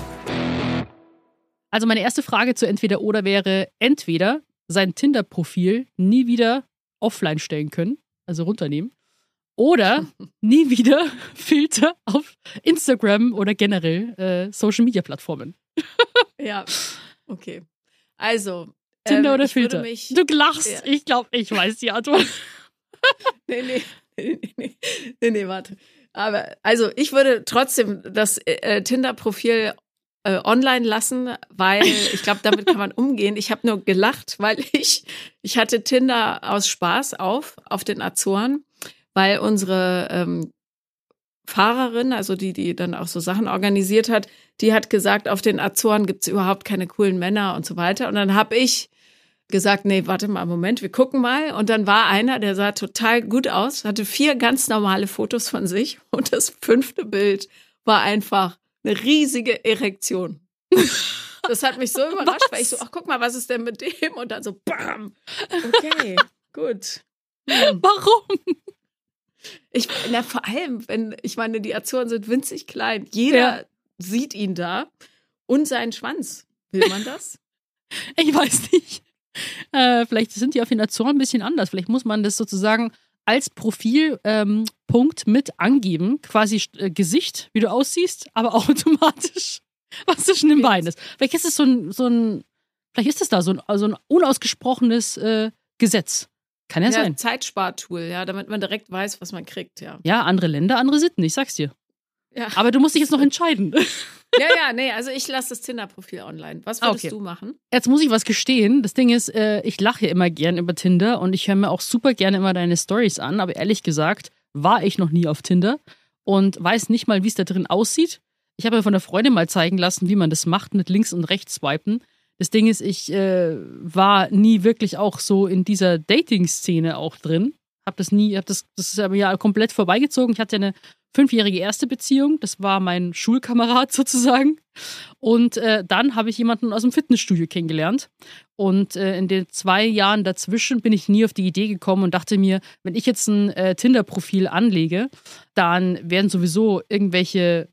Also meine erste Frage zu entweder oder wäre entweder sein Tinder-Profil nie wieder offline stellen können, also runternehmen, oder nie wieder Filter auf Instagram oder generell äh, Social-Media-Plattformen. ja, okay. Also. Tinder ähm, oder Filter? Mich, du lachst. Ja. Ich glaube, ich weiß die Antwort. nee, nee, nee, nee, nee, nee, warte. Aber also ich würde trotzdem das äh, Tinder-Profil äh, online lassen, weil ich glaube, damit kann man umgehen. Ich habe nur gelacht, weil ich, ich hatte Tinder aus Spaß auf, auf den Azoren, weil unsere ähm, Fahrerin, also die, die dann auch so Sachen organisiert hat, die hat gesagt, auf den Azoren gibt's überhaupt keine coolen Männer und so weiter. Und dann habe ich gesagt, nee, warte mal, Moment, wir gucken mal. Und dann war einer, der sah total gut aus, hatte vier ganz normale Fotos von sich. Und das fünfte Bild war einfach eine riesige Erektion. Das hat mich so überrascht, was? weil ich so, ach guck mal, was ist denn mit dem? Und dann so, bam. Okay, gut. Hm. Warum? Ich, na, vor allem, wenn, ich meine, die Azoren sind winzig klein. Jeder ja. sieht ihn da und seinen Schwanz. Will man das? ich weiß nicht. Äh, vielleicht sind die auf den Azoren ein bisschen anders. Vielleicht muss man das sozusagen als Profilpunkt ähm, mit angeben, quasi äh, Gesicht, wie du aussiehst, aber auch automatisch, was zwischen den Beinen ist. Vielleicht ist es so ein, so ein vielleicht ist es da so ein, so ein unausgesprochenes äh, Gesetz. Kann ja, ja sein. Zeitspartool, ja, damit man direkt weiß, was man kriegt, ja. Ja, andere Länder, andere Sitten, ich sag's dir. Ja. Aber du musst dich jetzt noch entscheiden. Ja, ja, nee, also ich lasse das Tinder-Profil online. Was würdest okay. du machen? Jetzt muss ich was gestehen. Das Ding ist, äh, ich lache immer gern über Tinder und ich höre mir auch super gerne immer deine Stories an, aber ehrlich gesagt war ich noch nie auf Tinder und weiß nicht mal, wie es da drin aussieht. Ich habe mir von der Freundin mal zeigen lassen, wie man das macht mit links und rechts swipen. Das Ding ist, ich äh, war nie wirklich auch so in dieser Dating-Szene auch drin. Hab das nie, hab das, das ist aber ja komplett vorbeigezogen. Ich hatte eine fünfjährige erste Beziehung. Das war mein Schulkamerad sozusagen. Und äh, dann habe ich jemanden aus dem Fitnessstudio kennengelernt. Und äh, in den zwei Jahren dazwischen bin ich nie auf die Idee gekommen und dachte mir, wenn ich jetzt ein äh, Tinder-Profil anlege, dann werden sowieso irgendwelche,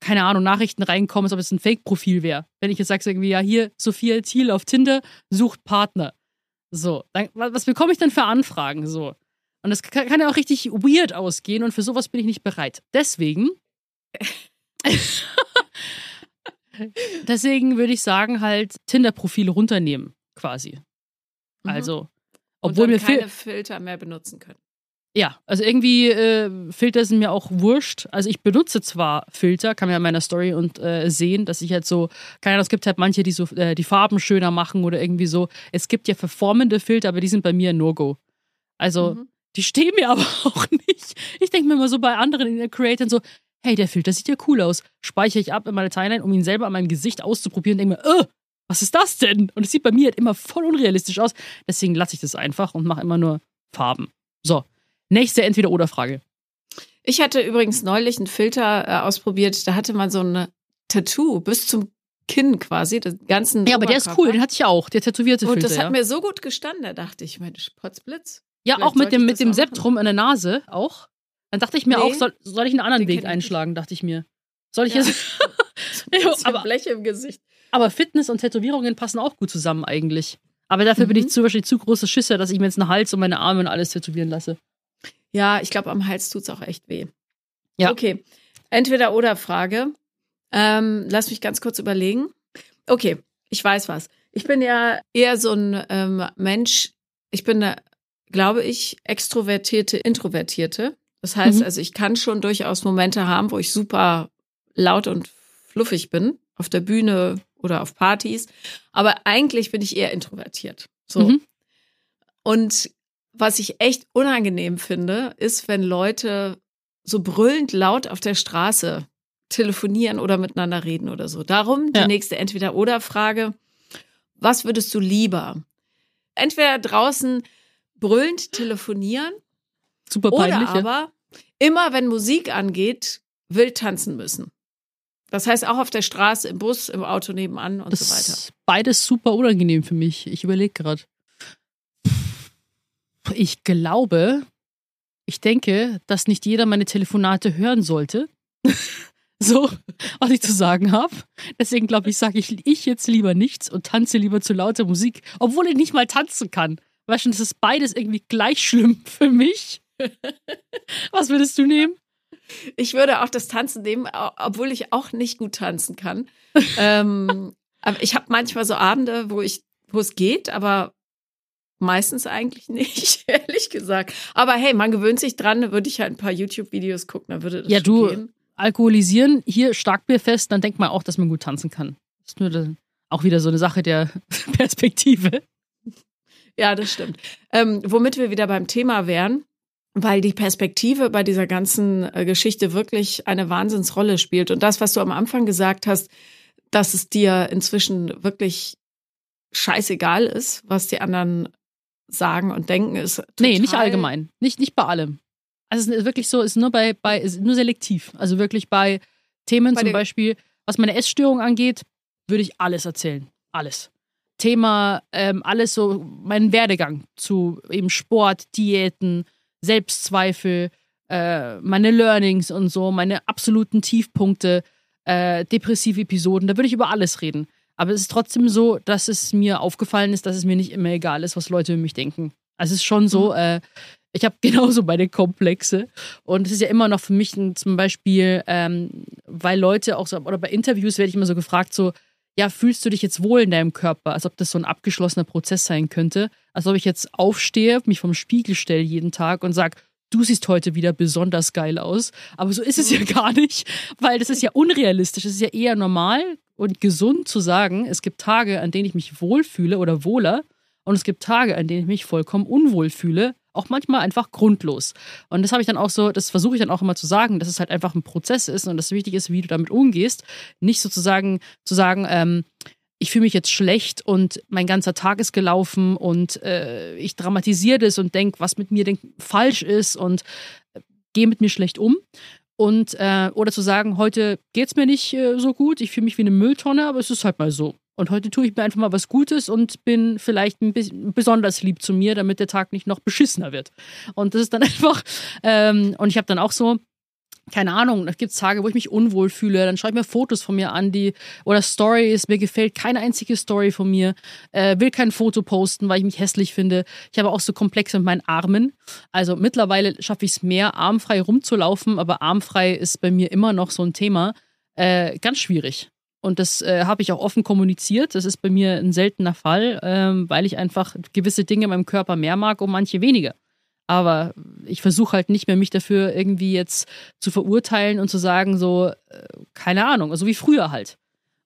keine Ahnung, Nachrichten reinkommen, als ob es ein Fake-Profil wäre. Wenn ich jetzt sage, irgendwie, ja, hier, Sophia Thiel auf Tinder, sucht Partner. So, dann, was bekomme ich denn für Anfragen? So. Und das kann, kann ja auch richtig weird ausgehen und für sowas bin ich nicht bereit. Deswegen. deswegen würde ich sagen, halt Tinder-Profile runternehmen, quasi. Mhm. Also, obwohl und mir keine Filter mehr benutzen können. Ja, also irgendwie äh, Filter sind mir auch wurscht. Also ich benutze zwar Filter, kann man ja in meiner Story und äh, sehen, dass ich halt so, keine Ahnung, es gibt halt manche, die so äh, die Farben schöner machen oder irgendwie so. Es gibt ja verformende Filter, aber die sind bei mir ein No-Go. Also mhm. Die stehen mir aber auch nicht. Ich denke mir immer so bei anderen in der Creatoren so, hey, der Filter sieht ja cool aus. Speichere ich ab in meine Timeline, um ihn selber an meinem Gesicht auszuprobieren und denke mir, äh, was ist das denn? Und es sieht bei mir halt immer voll unrealistisch aus. Deswegen lasse ich das einfach und mache immer nur Farben. So, nächste Entweder-Oder-Frage. Ich hatte übrigens neulich einen Filter äh, ausprobiert, da hatte man so ein Tattoo bis zum Kinn quasi, den ganzen Ja, aber der ist cool, den hatte ich auch, der tätowierte Filter. Und das hat ja. mir so gut gestanden, da dachte ich, Mensch, Potzblitz. Ja, Vielleicht auch mit dem, mit dem Septrum in der Nase auch. Dann dachte ich mir nee, auch, soll, soll ich einen anderen Weg einschlagen, dachte ich mir. Soll ich ja. jetzt. aber, Blech im Gesicht. Aber Fitness und Tätowierungen passen auch gut zusammen eigentlich. Aber dafür mhm. bin ich mhm. zum Beispiel zu große Schisse, dass ich mir jetzt einen Hals und meine Arme und alles tätowieren lasse. Ja, ich glaube, am Hals tut es auch echt weh. Ja. Okay. Entweder oder Frage. Ähm, lass mich ganz kurz überlegen. Okay, ich weiß was. Ich bin ja eher so ein ähm, Mensch, ich bin eine glaube ich, extrovertierte, introvertierte. Das heißt, mhm. also ich kann schon durchaus Momente haben, wo ich super laut und fluffig bin, auf der Bühne oder auf Partys. Aber eigentlich bin ich eher introvertiert. So. Mhm. Und was ich echt unangenehm finde, ist, wenn Leute so brüllend laut auf der Straße telefonieren oder miteinander reden oder so. Darum die ja. nächste Entweder-Oder-Frage. Was würdest du lieber? Entweder draußen brüllend telefonieren Super peinlich, oder aber immer, wenn Musik angeht, wild tanzen müssen. Das heißt auch auf der Straße, im Bus, im Auto nebenan und das so weiter. Ist beides super unangenehm für mich. Ich überlege gerade. Ich glaube, ich denke, dass nicht jeder meine Telefonate hören sollte. so, was ich zu sagen habe. Deswegen glaube ich, sage ich, ich jetzt lieber nichts und tanze lieber zu lauter Musik, obwohl ich nicht mal tanzen kann. Weißt du, das ist beides irgendwie gleich schlimm für mich. was würdest du nehmen? Ich würde auch das Tanzen nehmen, obwohl ich auch nicht gut tanzen kann. ähm, aber ich habe manchmal so Abende, wo ich, wo es geht, aber meistens eigentlich nicht, ehrlich gesagt. Aber hey, man gewöhnt sich dran, würde ich halt ein paar YouTube-Videos gucken, dann würde das Ja, du, gehen. alkoholisieren, hier Starkbierfest, dann denkt man auch, dass man gut tanzen kann. Das ist nur auch wieder so eine Sache der Perspektive. Ja, das stimmt. Ähm, womit wir wieder beim Thema wären, weil die Perspektive bei dieser ganzen äh, Geschichte wirklich eine Wahnsinnsrolle spielt. Und das, was du am Anfang gesagt hast, dass es dir inzwischen wirklich scheißegal ist, was die anderen sagen und denken, ist total Nee, nicht allgemein. Nicht, nicht bei allem. Also es ist wirklich so, es ist nur bei, bei ist nur selektiv. Also wirklich bei Themen bei zum Beispiel, was meine Essstörung angeht, würde ich alles erzählen. Alles. Thema, ähm, alles so, meinen Werdegang zu eben Sport, Diäten, Selbstzweifel, äh, meine Learnings und so, meine absoluten Tiefpunkte, äh, depressive Episoden, da würde ich über alles reden. Aber es ist trotzdem so, dass es mir aufgefallen ist, dass es mir nicht immer egal ist, was Leute über mich denken. Also es ist schon so, mhm. äh, ich habe genauso meine Komplexe. Und es ist ja immer noch für mich zum Beispiel, ähm, weil Leute auch so, oder bei Interviews werde ich immer so gefragt, so, ja, fühlst du dich jetzt wohl in deinem Körper, als ob das so ein abgeschlossener Prozess sein könnte, als ob ich jetzt aufstehe, mich vom Spiegel stelle jeden Tag und sage, du siehst heute wieder besonders geil aus. Aber so ist es ja mhm. gar nicht, weil das ist ja unrealistisch. Es ist ja eher normal und gesund zu sagen, es gibt Tage, an denen ich mich wohlfühle oder wohler und es gibt Tage, an denen ich mich vollkommen unwohl fühle, auch manchmal einfach grundlos. Und das habe ich dann auch so, das versuche ich dann auch immer zu sagen, dass es halt einfach ein Prozess ist und das wichtig ist, wie du damit umgehst. Nicht sozusagen zu sagen, ähm, ich fühle mich jetzt schlecht und mein ganzer Tag ist gelaufen und äh, ich dramatisiere das und denke, was mit mir denk, falsch ist und äh, gehe mit mir schlecht um. Und, äh, oder zu sagen, heute geht es mir nicht äh, so gut, ich fühle mich wie eine Mülltonne, aber es ist halt mal so. Und heute tue ich mir einfach mal was Gutes und bin vielleicht ein bisschen besonders lieb zu mir, damit der Tag nicht noch beschissener wird. Und das ist dann einfach, ähm, und ich habe dann auch so, keine Ahnung, da gibt es Tage, wo ich mich unwohl fühle, dann schaue ich mir Fotos von mir an, die oder Stories, mir gefällt keine einzige Story von mir, äh, will kein Foto posten, weil ich mich hässlich finde. Ich habe auch so Komplexe mit meinen Armen. Also mittlerweile schaffe ich es mehr, armfrei rumzulaufen, aber armfrei ist bei mir immer noch so ein Thema. Äh, ganz schwierig. Und das äh, habe ich auch offen kommuniziert. Das ist bei mir ein seltener Fall, ähm, weil ich einfach gewisse Dinge in meinem Körper mehr mag und manche weniger. Aber ich versuche halt nicht mehr, mich dafür irgendwie jetzt zu verurteilen und zu sagen, so, äh, keine Ahnung, also wie früher halt.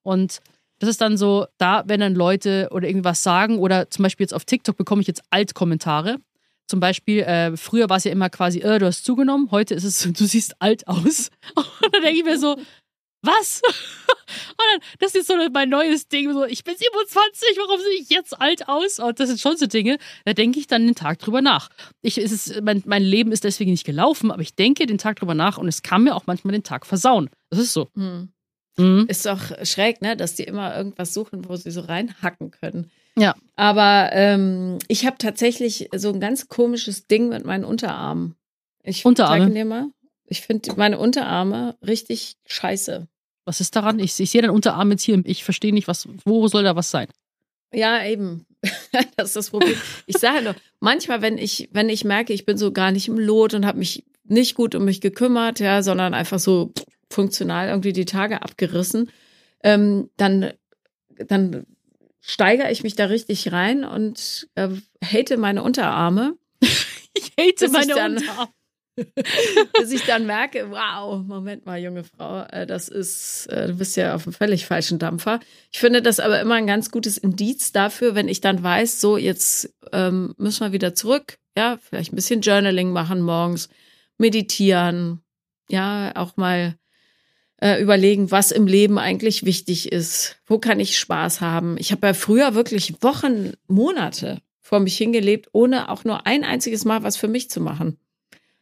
Und das ist dann so, da, wenn dann Leute oder irgendwas sagen oder zum Beispiel jetzt auf TikTok bekomme ich jetzt Altkommentare. Zum Beispiel, äh, früher war es ja immer quasi, äh, du hast zugenommen, heute ist es, du siehst alt aus. Und dann denke ich mir so, was? Dann, das ist so mein neues Ding, so, ich bin 27, warum sehe ich jetzt alt aus? Und das sind schon so Dinge, da denke ich dann den Tag drüber nach. Ich, es ist, mein, mein Leben ist deswegen nicht gelaufen, aber ich denke den Tag drüber nach und es kann mir auch manchmal den Tag versauen. Das ist so. Mhm. Mhm. Ist doch schräg, ne, dass die immer irgendwas suchen, wo sie so reinhacken können. Ja. Aber ähm, ich habe tatsächlich so ein ganz komisches Ding mit meinen Unterarmen. Ich Unterarme? Ich finde meine Unterarme richtig scheiße. Was ist daran? Ich, ich sehe deinen Unterarm jetzt hier. Ich verstehe nicht, was, wo soll da was sein? Ja, eben. das ist das Problem. Ich sage nur, manchmal, wenn ich, wenn ich merke, ich bin so gar nicht im Lot und habe mich nicht gut um mich gekümmert, ja, sondern einfach so funktional irgendwie die Tage abgerissen, ähm, dann, dann steigere ich mich da richtig rein und äh, hate meine Unterarme. ich hate meine Unterarme. Bis ich dann merke, wow, Moment mal, junge Frau, äh, das ist, äh, du bist ja auf einem völlig falschen Dampfer. Ich finde das aber immer ein ganz gutes Indiz dafür, wenn ich dann weiß, so, jetzt ähm, müssen wir wieder zurück, ja, vielleicht ein bisschen Journaling machen morgens, meditieren, ja, auch mal äh, überlegen, was im Leben eigentlich wichtig ist. Wo kann ich Spaß haben? Ich habe ja früher wirklich Wochen, Monate vor mich hingelebt, ohne auch nur ein einziges Mal was für mich zu machen.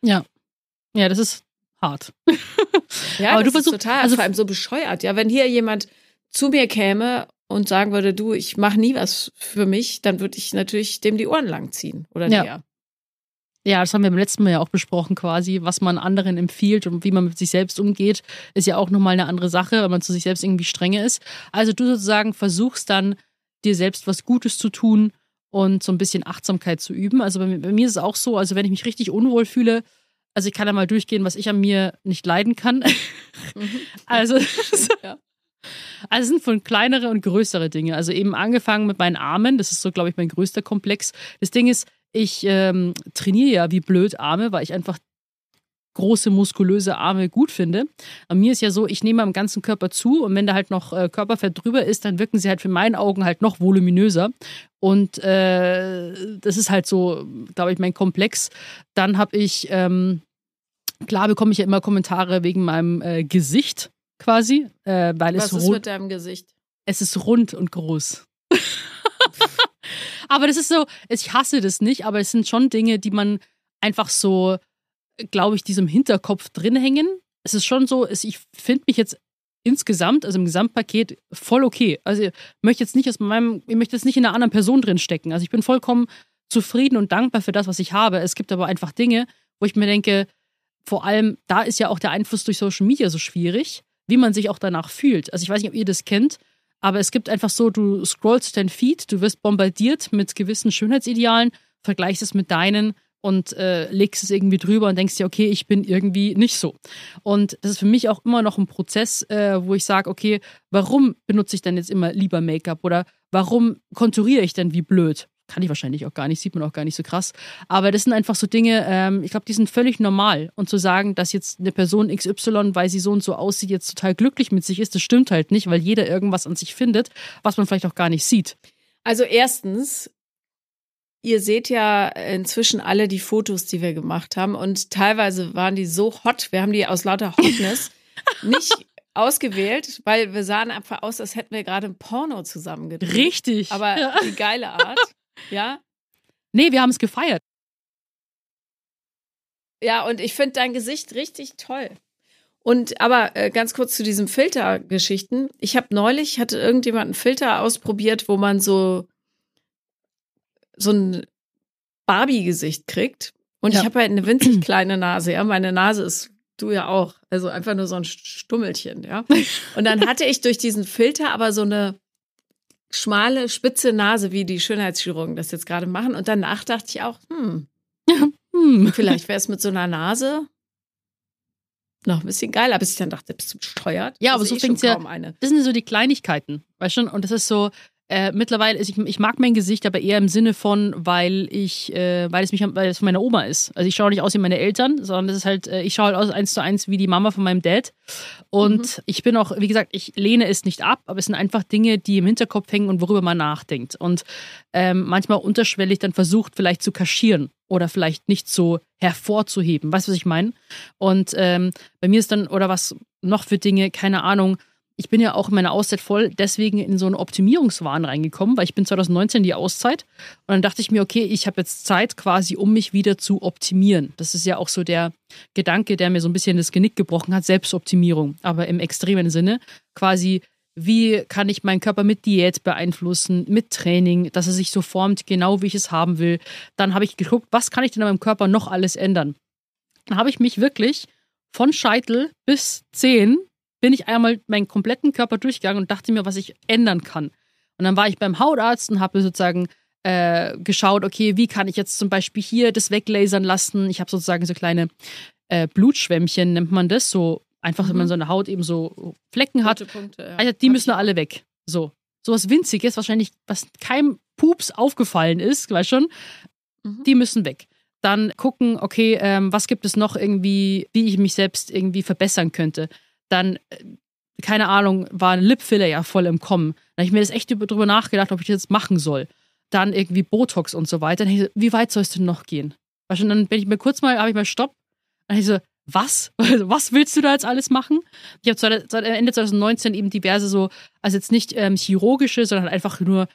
Ja. Ja, das ist hart. ja, aber du versuchst total, also vor allem so bescheuert. Ja, wenn hier jemand zu mir käme und sagen würde, du, ich mache nie was für mich, dann würde ich natürlich dem die Ohren lang ziehen oder ja. der. Ja, das haben wir beim letzten Mal ja auch besprochen, quasi, was man anderen empfiehlt und wie man mit sich selbst umgeht, ist ja auch nochmal eine andere Sache, wenn man zu sich selbst irgendwie strenge ist. Also du sozusagen versuchst dann, dir selbst was Gutes zu tun und so ein bisschen Achtsamkeit zu üben. Also bei, bei mir ist es auch so, also wenn ich mich richtig unwohl fühle, also ich kann da mal durchgehen, was ich an mir nicht leiden kann. Mhm. also, ja. also es sind von kleinere und größere Dinge. Also eben angefangen mit meinen Armen, das ist so, glaube ich, mein größter Komplex. Das Ding ist, ich ähm, trainiere ja wie blöd Arme, weil ich einfach große, muskulöse Arme gut finde. Bei mir ist ja so, ich nehme am ganzen Körper zu und wenn da halt noch äh, Körperfett drüber ist, dann wirken sie halt für meinen Augen halt noch voluminöser. Und äh, das ist halt so, glaube ich, mein Komplex. Dann habe ich, ähm, klar bekomme ich ja immer Kommentare wegen meinem äh, Gesicht quasi, äh, weil Was es ist mit deinem Gesicht? Es ist rund und groß. aber das ist so, ich hasse das nicht, aber es sind schon Dinge, die man einfach so glaube ich, diesem Hinterkopf drin hängen. Es ist schon so, ich finde mich jetzt insgesamt, also im Gesamtpaket, voll okay. Also ich möchte jetzt nicht aus meinem, ich möchte jetzt nicht in einer anderen Person drin stecken. Also ich bin vollkommen zufrieden und dankbar für das, was ich habe. Es gibt aber einfach Dinge, wo ich mir denke, vor allem da ist ja auch der Einfluss durch Social Media so schwierig, wie man sich auch danach fühlt. Also ich weiß nicht, ob ihr das kennt, aber es gibt einfach so, du scrollst dein Feed, du wirst bombardiert mit gewissen Schönheitsidealen, vergleichst es mit deinen und äh, legst es irgendwie drüber und denkst dir, okay, ich bin irgendwie nicht so. Und das ist für mich auch immer noch ein Prozess, äh, wo ich sage, okay, warum benutze ich denn jetzt immer lieber Make-up oder warum konturiere ich denn wie blöd? Kann ich wahrscheinlich auch gar nicht, sieht man auch gar nicht so krass. Aber das sind einfach so Dinge, ähm, ich glaube, die sind völlig normal. Und zu sagen, dass jetzt eine Person XY, weil sie so und so aussieht, jetzt total glücklich mit sich ist, das stimmt halt nicht, weil jeder irgendwas an sich findet, was man vielleicht auch gar nicht sieht. Also erstens, Ihr seht ja inzwischen alle die Fotos, die wir gemacht haben. Und teilweise waren die so hot. Wir haben die aus lauter Hotness nicht ausgewählt, weil wir sahen einfach aus, als hätten wir gerade ein Porno zusammen gedreht. Richtig. Aber ja. die geile Art. Ja. Nee, wir haben es gefeiert. Ja, und ich finde dein Gesicht richtig toll. Und aber äh, ganz kurz zu diesen Filtergeschichten. Ich habe neulich, hatte irgendjemand einen Filter ausprobiert, wo man so so ein Barbie-Gesicht kriegt. Und ja. ich habe halt eine winzig kleine Nase, ja. Meine Nase ist du ja auch. Also einfach nur so ein Stummelchen, ja. Und dann hatte ich durch diesen Filter aber so eine schmale, spitze Nase, wie die Schönheitschirurgen das jetzt gerade machen. Und danach dachte ich auch, hm, hm. vielleicht wäre es mit so einer Nase noch ein bisschen geiler, bis ich dann dachte, bist du besteuert? Ja, aber so fängt es ja. Eine. Das sind so die Kleinigkeiten, weißt du? Und das ist so, äh, mittlerweile, ich, ich mag mein Gesicht, aber eher im Sinne von, weil ich, äh, weil es mich, weil es von meiner Oma ist. Also ich schaue nicht aus wie meine Eltern, sondern das ist halt, äh, ich schaue halt aus eins zu eins wie die Mama von meinem Dad. Und mhm. ich bin auch, wie gesagt, ich lehne es nicht ab, aber es sind einfach Dinge, die im Hinterkopf hängen und worüber man nachdenkt. Und ähm, manchmal unterschwellig dann versucht, vielleicht zu kaschieren oder vielleicht nicht so hervorzuheben. Weißt du, was ich meine? Und ähm, bei mir ist dann, oder was noch für Dinge, keine Ahnung, ich bin ja auch in meiner Auszeit voll deswegen in so einen Optimierungswahn reingekommen, weil ich bin 2019 die Auszeit und dann dachte ich mir, okay, ich habe jetzt Zeit quasi, um mich wieder zu optimieren. Das ist ja auch so der Gedanke, der mir so ein bisschen das Genick gebrochen hat, Selbstoptimierung, aber im extremen Sinne. Quasi, wie kann ich meinen Körper mit Diät beeinflussen, mit Training, dass er sich so formt, genau wie ich es haben will. Dann habe ich geguckt, was kann ich denn an meinem Körper noch alles ändern. Dann habe ich mich wirklich von Scheitel bis Zehen bin ich einmal meinen kompletten Körper durchgegangen und dachte mir, was ich ändern kann. Und dann war ich beim Hautarzt und habe sozusagen äh, geschaut, okay, wie kann ich jetzt zum Beispiel hier das weglasern lassen. Ich habe sozusagen so kleine äh, Blutschwämmchen, nennt man das, so einfach, mhm. wenn man mhm. so eine Haut eben so Flecken hat. Punkte, ja. also, die Hab müssen alle weg. So. So was Winziges, wahrscheinlich, was keinem Pups aufgefallen ist, weißt schon, mhm. die müssen weg. Dann gucken, okay, ähm, was gibt es noch irgendwie, wie ich mich selbst irgendwie verbessern könnte. Dann, äh, keine Ahnung, war ein Lipfiller ja voll im Kommen. Dann habe ich mir das echt drüber nachgedacht, ob ich das jetzt machen soll. Dann irgendwie Botox und so weiter. Dann ich so, wie weit soll es denn noch gehen? Und dann bin ich mir kurz mal, habe ich mal Stopp. Dann ich so, was? Was willst du da jetzt alles machen? Ich habe seit Ende 2019 eben diverse so, also jetzt nicht ähm, chirurgische, sondern einfach nur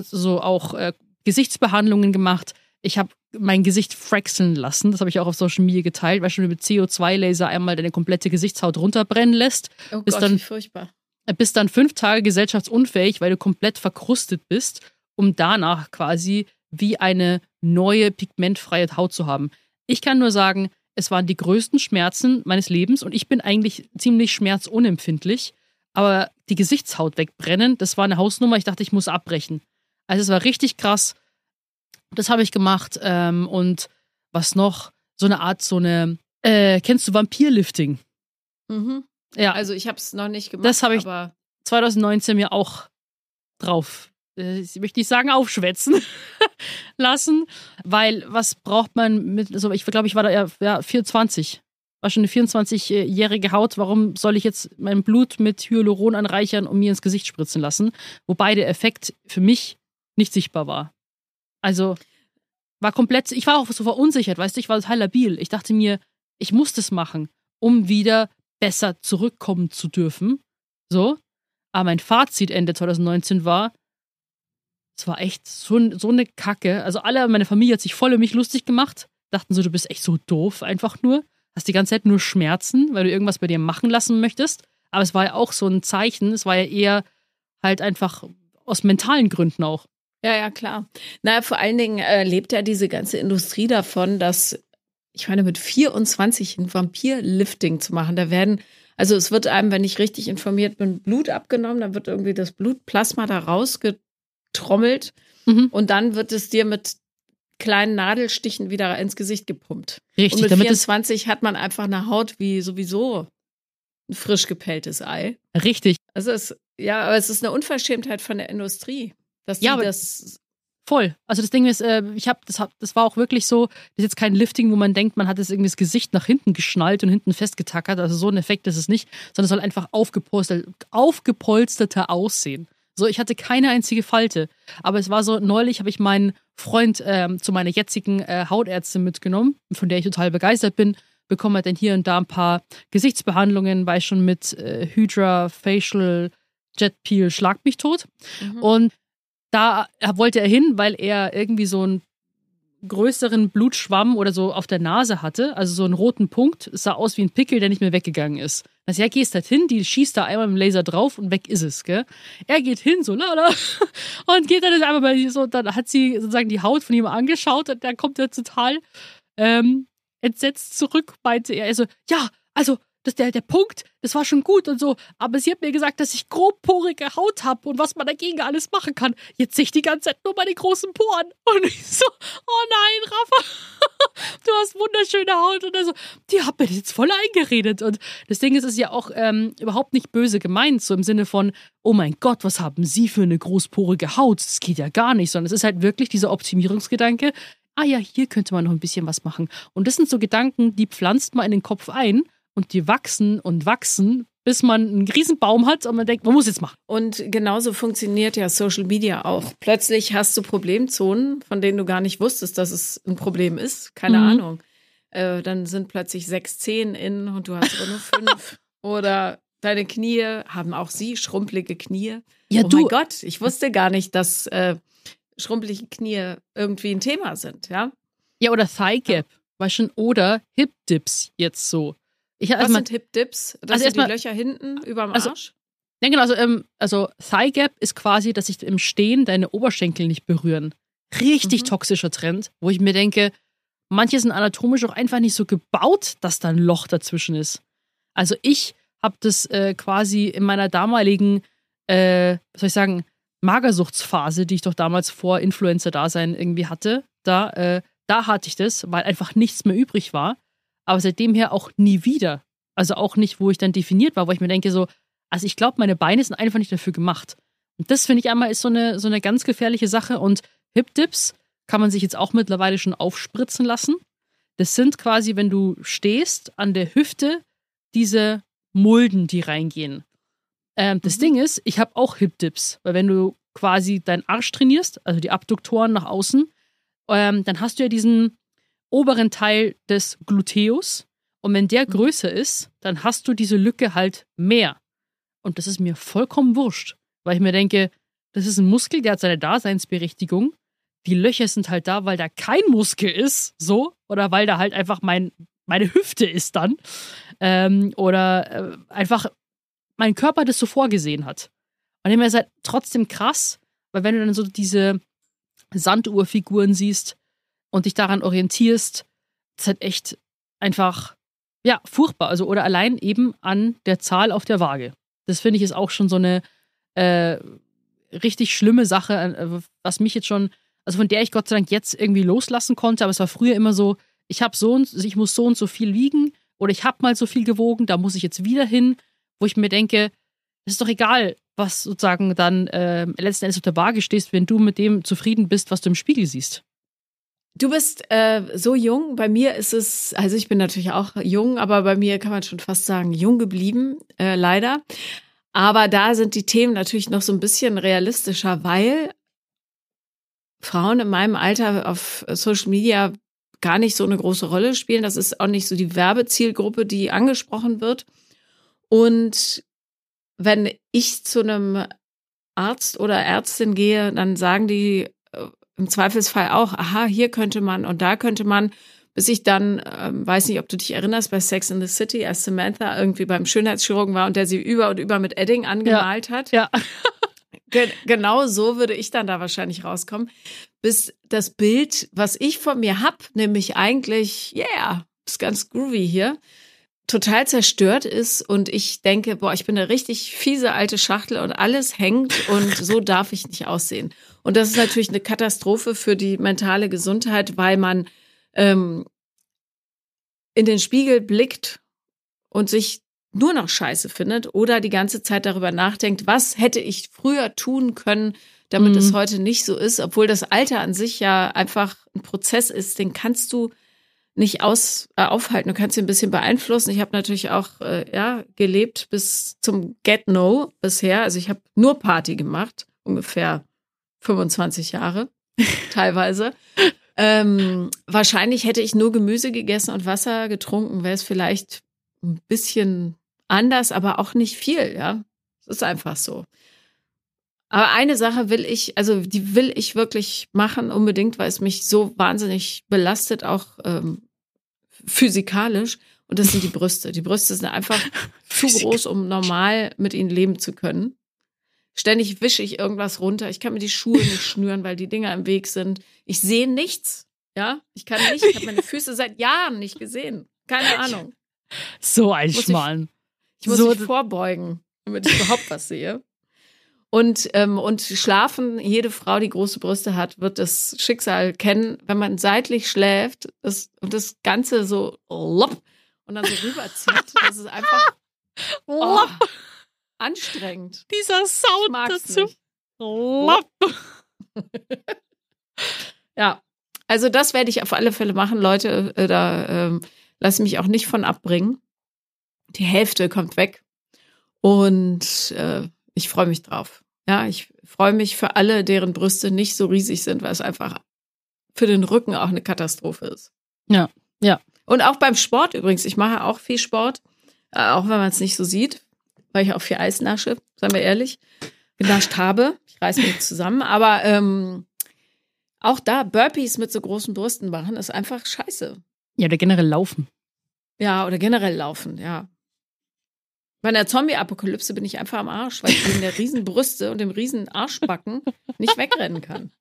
so auch äh, Gesichtsbehandlungen gemacht. Ich habe mein Gesicht fraxeln lassen. Das habe ich auch auf Social Media geteilt, weil du mit CO2-Laser einmal deine komplette Gesichtshaut runterbrennen lässt. Oh bis Gott, dann, wie furchtbar. Äh, bist dann fünf Tage gesellschaftsunfähig, weil du komplett verkrustet bist, um danach quasi wie eine neue pigmentfreie Haut zu haben. Ich kann nur sagen, es waren die größten Schmerzen meines Lebens und ich bin eigentlich ziemlich schmerzunempfindlich. Aber die Gesichtshaut wegbrennen, das war eine Hausnummer. Ich dachte, ich muss abbrechen. Also es war richtig krass. Das habe ich gemacht. Ähm, und was noch? So eine Art, so eine. Äh, kennst du Vampirlifting? Mhm. Ja. Also ich habe es noch nicht gemacht. Das habe ich 2019 mir auch drauf äh, ich möchte nicht sagen aufschwätzen lassen, weil was braucht man mit, also ich glaube, ich war da ja, ja 24, war schon eine 24-jährige Haut, warum soll ich jetzt mein Blut mit Hyaluron anreichern und mir ins Gesicht spritzen lassen, wobei der Effekt für mich nicht sichtbar war. Also war komplett, ich war auch so verunsichert, weißt du, ich war total labil. Ich dachte mir, ich muss das machen, um wieder besser zurückkommen zu dürfen. So. Aber mein Fazit Ende 2019 war, es war echt so, so eine Kacke. Also alle, meine Familie hat sich voll um mich lustig gemacht. Dachten so, du bist echt so doof einfach nur. Hast die ganze Zeit nur Schmerzen, weil du irgendwas bei dir machen lassen möchtest. Aber es war ja auch so ein Zeichen. Es war ja eher halt einfach aus mentalen Gründen auch. Ja, ja, klar. Na, vor allen Dingen äh, lebt ja diese ganze Industrie davon, dass, ich meine, mit 24 ein Vampirlifting zu machen. Da werden, also es wird einem, wenn ich richtig informiert bin, Blut abgenommen, dann wird irgendwie das Blutplasma da rausgezogen trommelt mhm. und dann wird es dir mit kleinen Nadelstichen wieder ins Gesicht gepumpt. Richtig. Und mit 24 hat man einfach eine Haut wie sowieso ein frisch gepelltes Ei. Richtig. Also es, ja, aber es ist eine Unverschämtheit von der Industrie, dass die ja, das Voll. Also das Ding ist, äh, ich habe das, hab, das war auch wirklich so, das ist jetzt kein Lifting, wo man denkt, man hat jetzt irgendwie das Gesicht nach hinten geschnallt und hinten festgetackert. Also so ein Effekt ist es nicht, sondern es soll einfach aufgepolstert, aufgepolsterter aussehen. So, ich hatte keine einzige Falte. Aber es war so, neulich habe ich meinen Freund ähm, zu meiner jetzigen äh, Hautärztin mitgenommen, von der ich total begeistert bin. Bekomme halt dann hier und da ein paar Gesichtsbehandlungen, weil schon mit äh, Hydra, Facial, Jet Peel, Schlag mich tot. Mhm. Und da wollte er hin, weil er irgendwie so ein größeren Blutschwamm oder so auf der Nase hatte, also so einen roten Punkt. Es sah aus wie ein Pickel, der nicht mehr weggegangen ist. Also ja, gehst halt hin, die schießt da einmal mit dem Laser drauf und weg ist es, gell? Er geht hin, so lala, und geht dann einmal bei so, dann hat sie sozusagen die Haut von ihm angeschaut und dann kommt er total ähm, entsetzt zurück, meinte er. Also, ja, also das, der, der Punkt, das war schon gut und so, aber sie hat mir gesagt, dass ich grobporige Haut habe und was man dagegen alles machen kann. Jetzt sehe ich die ganze Zeit nur meine großen Poren. Und ich so, oh nein, Rafa, du hast wunderschöne Haut. Und also, die hat mir jetzt voll eingeredet. Und das Ding ist, es ist ja auch ähm, überhaupt nicht böse gemeint, so im Sinne von, oh mein Gott, was haben Sie für eine großporige Haut? Das geht ja gar nicht, sondern es ist halt wirklich dieser Optimierungsgedanke, ah ja, hier könnte man noch ein bisschen was machen. Und das sind so Gedanken, die pflanzt man in den Kopf ein und die wachsen und wachsen, bis man einen Riesenbaum hat und man denkt, man muss jetzt machen. Und genauso funktioniert ja Social Media auch. Plötzlich hast du Problemzonen, von denen du gar nicht wusstest, dass es ein Problem ist. Keine mhm. Ahnung. Äh, dann sind plötzlich sechs, zehn in und du hast aber nur fünf. Oder deine Knie haben auch sie schrumpelige Knie. Ja, oh du. mein Gott, ich wusste gar nicht, dass äh, schrumpelige Knie irgendwie ein Thema sind, ja? Ja, oder Thigh Gap, ja. war schon, oder Hip Dips jetzt so. Ich, Was mal, sind Hip-Dips? Das also sind die Löcher hinten über dem also, Arsch? Ja, genau. Also, ähm, also Thigh Gap ist quasi, dass sich im Stehen deine Oberschenkel nicht berühren. Richtig mhm. toxischer Trend, wo ich mir denke, manche sind anatomisch auch einfach nicht so gebaut, dass da ein Loch dazwischen ist. Also ich habe das äh, quasi in meiner damaligen, äh, was soll ich sagen, Magersuchtsphase, die ich doch damals vor Influencer-Dasein irgendwie hatte, da, äh, da hatte ich das, weil einfach nichts mehr übrig war aber seitdem her auch nie wieder. Also auch nicht, wo ich dann definiert war, wo ich mir denke, so, also ich glaube, meine Beine sind einfach nicht dafür gemacht. Und das finde ich einmal ist so eine, so eine ganz gefährliche Sache. Und Hip-Dips kann man sich jetzt auch mittlerweile schon aufspritzen lassen. Das sind quasi, wenn du stehst, an der Hüfte diese Mulden, die reingehen. Ähm, das mhm. Ding ist, ich habe auch Hip-Dips, weil wenn du quasi deinen Arsch trainierst, also die Abduktoren nach außen, ähm, dann hast du ja diesen oberen Teil des Gluteus. Und wenn der mhm. größer ist, dann hast du diese Lücke halt mehr. Und das ist mir vollkommen wurscht, weil ich mir denke, das ist ein Muskel, der hat seine Daseinsberechtigung. Die Löcher sind halt da, weil da kein Muskel ist, so, oder weil da halt einfach mein, meine Hüfte ist dann. Ähm, oder äh, einfach mein Körper das so vorgesehen hat. Und ich mir halt trotzdem krass, weil wenn du dann so diese Sanduhrfiguren siehst und dich daran orientierst, ist halt echt einfach, ja, furchtbar. Also, oder allein eben an der Zahl auf der Waage. Das finde ich ist auch schon so eine äh, richtig schlimme Sache, äh, was mich jetzt schon, also von der ich Gott sei Dank jetzt irgendwie loslassen konnte, aber es war früher immer so, ich habe so und ich muss so und so viel wiegen oder ich habe mal so viel gewogen, da muss ich jetzt wieder hin, wo ich mir denke, es ist doch egal, was sozusagen dann äh, letzten Endes auf der Waage stehst, wenn du mit dem zufrieden bist, was du im Spiegel siehst. Du bist äh, so jung. Bei mir ist es, also ich bin natürlich auch jung, aber bei mir kann man schon fast sagen, jung geblieben, äh, leider. Aber da sind die Themen natürlich noch so ein bisschen realistischer, weil Frauen in meinem Alter auf Social Media gar nicht so eine große Rolle spielen. Das ist auch nicht so die Werbezielgruppe, die angesprochen wird. Und wenn ich zu einem Arzt oder Ärztin gehe, dann sagen die im Zweifelsfall auch, aha, hier könnte man und da könnte man, bis ich dann, ähm, weiß nicht, ob du dich erinnerst, bei Sex in the City, als Samantha irgendwie beim Schönheitschirurgen war und der sie über und über mit Edding angemalt ja. hat. Ja. Ge genau so würde ich dann da wahrscheinlich rauskommen. Bis das Bild, was ich von mir hab, nämlich eigentlich, yeah, ist ganz groovy hier, total zerstört ist und ich denke, boah, ich bin eine richtig fiese alte Schachtel und alles hängt und so darf ich nicht aussehen. Und das ist natürlich eine Katastrophe für die mentale Gesundheit, weil man ähm, in den Spiegel blickt und sich nur noch scheiße findet oder die ganze Zeit darüber nachdenkt, was hätte ich früher tun können, damit mhm. es heute nicht so ist, obwohl das Alter an sich ja einfach ein Prozess ist, den kannst du nicht aus, äh, aufhalten. Du kannst ihn ein bisschen beeinflussen. Ich habe natürlich auch äh, ja gelebt bis zum Get No bisher. Also ich habe nur Party gemacht, ungefähr 25 Jahre teilweise. Ähm, wahrscheinlich hätte ich nur Gemüse gegessen und Wasser getrunken, wäre es vielleicht ein bisschen anders, aber auch nicht viel, ja. Es ist einfach so. Aber eine Sache will ich, also die will ich wirklich machen, unbedingt, weil es mich so wahnsinnig belastet, auch ähm, physikalisch. Und das sind die Brüste. Die Brüste sind einfach zu groß, um normal mit ihnen leben zu können. Ständig wische ich irgendwas runter. Ich kann mir die Schuhe nicht schnüren, weil die Dinger im Weg sind. Ich sehe nichts. Ja, ich kann nicht. Ich habe meine Füße seit Jahren nicht gesehen. Keine Ahnung. So ein Schmarrn. Ich, ich muss so mich vorbeugen, damit ich überhaupt was sehe. Und, ähm, und schlafen, jede Frau, die große Brüste hat, wird das Schicksal kennen, wenn man seitlich schläft das, und das Ganze so lopp und dann so rüberzieht. Das ist einfach oh, anstrengend. Dieser Sound dazu. Lopp. ja, also das werde ich auf alle Fälle machen, Leute. Äh, da ähm, lasse mich auch nicht von abbringen. Die Hälfte kommt weg. Und äh, ich freue mich drauf. Ja, ich freue mich für alle, deren Brüste nicht so riesig sind, weil es einfach für den Rücken auch eine Katastrophe ist. Ja, ja. Und auch beim Sport übrigens. Ich mache auch viel Sport, äh, auch wenn man es nicht so sieht, weil ich auch viel Eis nasche, seien wir ehrlich, genascht habe. Ich reiße mich zusammen. Aber ähm, auch da Burpees mit so großen Brüsten machen, ist einfach scheiße. Ja, oder generell laufen. Ja, oder generell laufen, ja. Bei der Zombie-Apokalypse bin ich einfach am Arsch, weil ich wegen der riesen Brüste und dem riesen Arschbacken nicht wegrennen kann.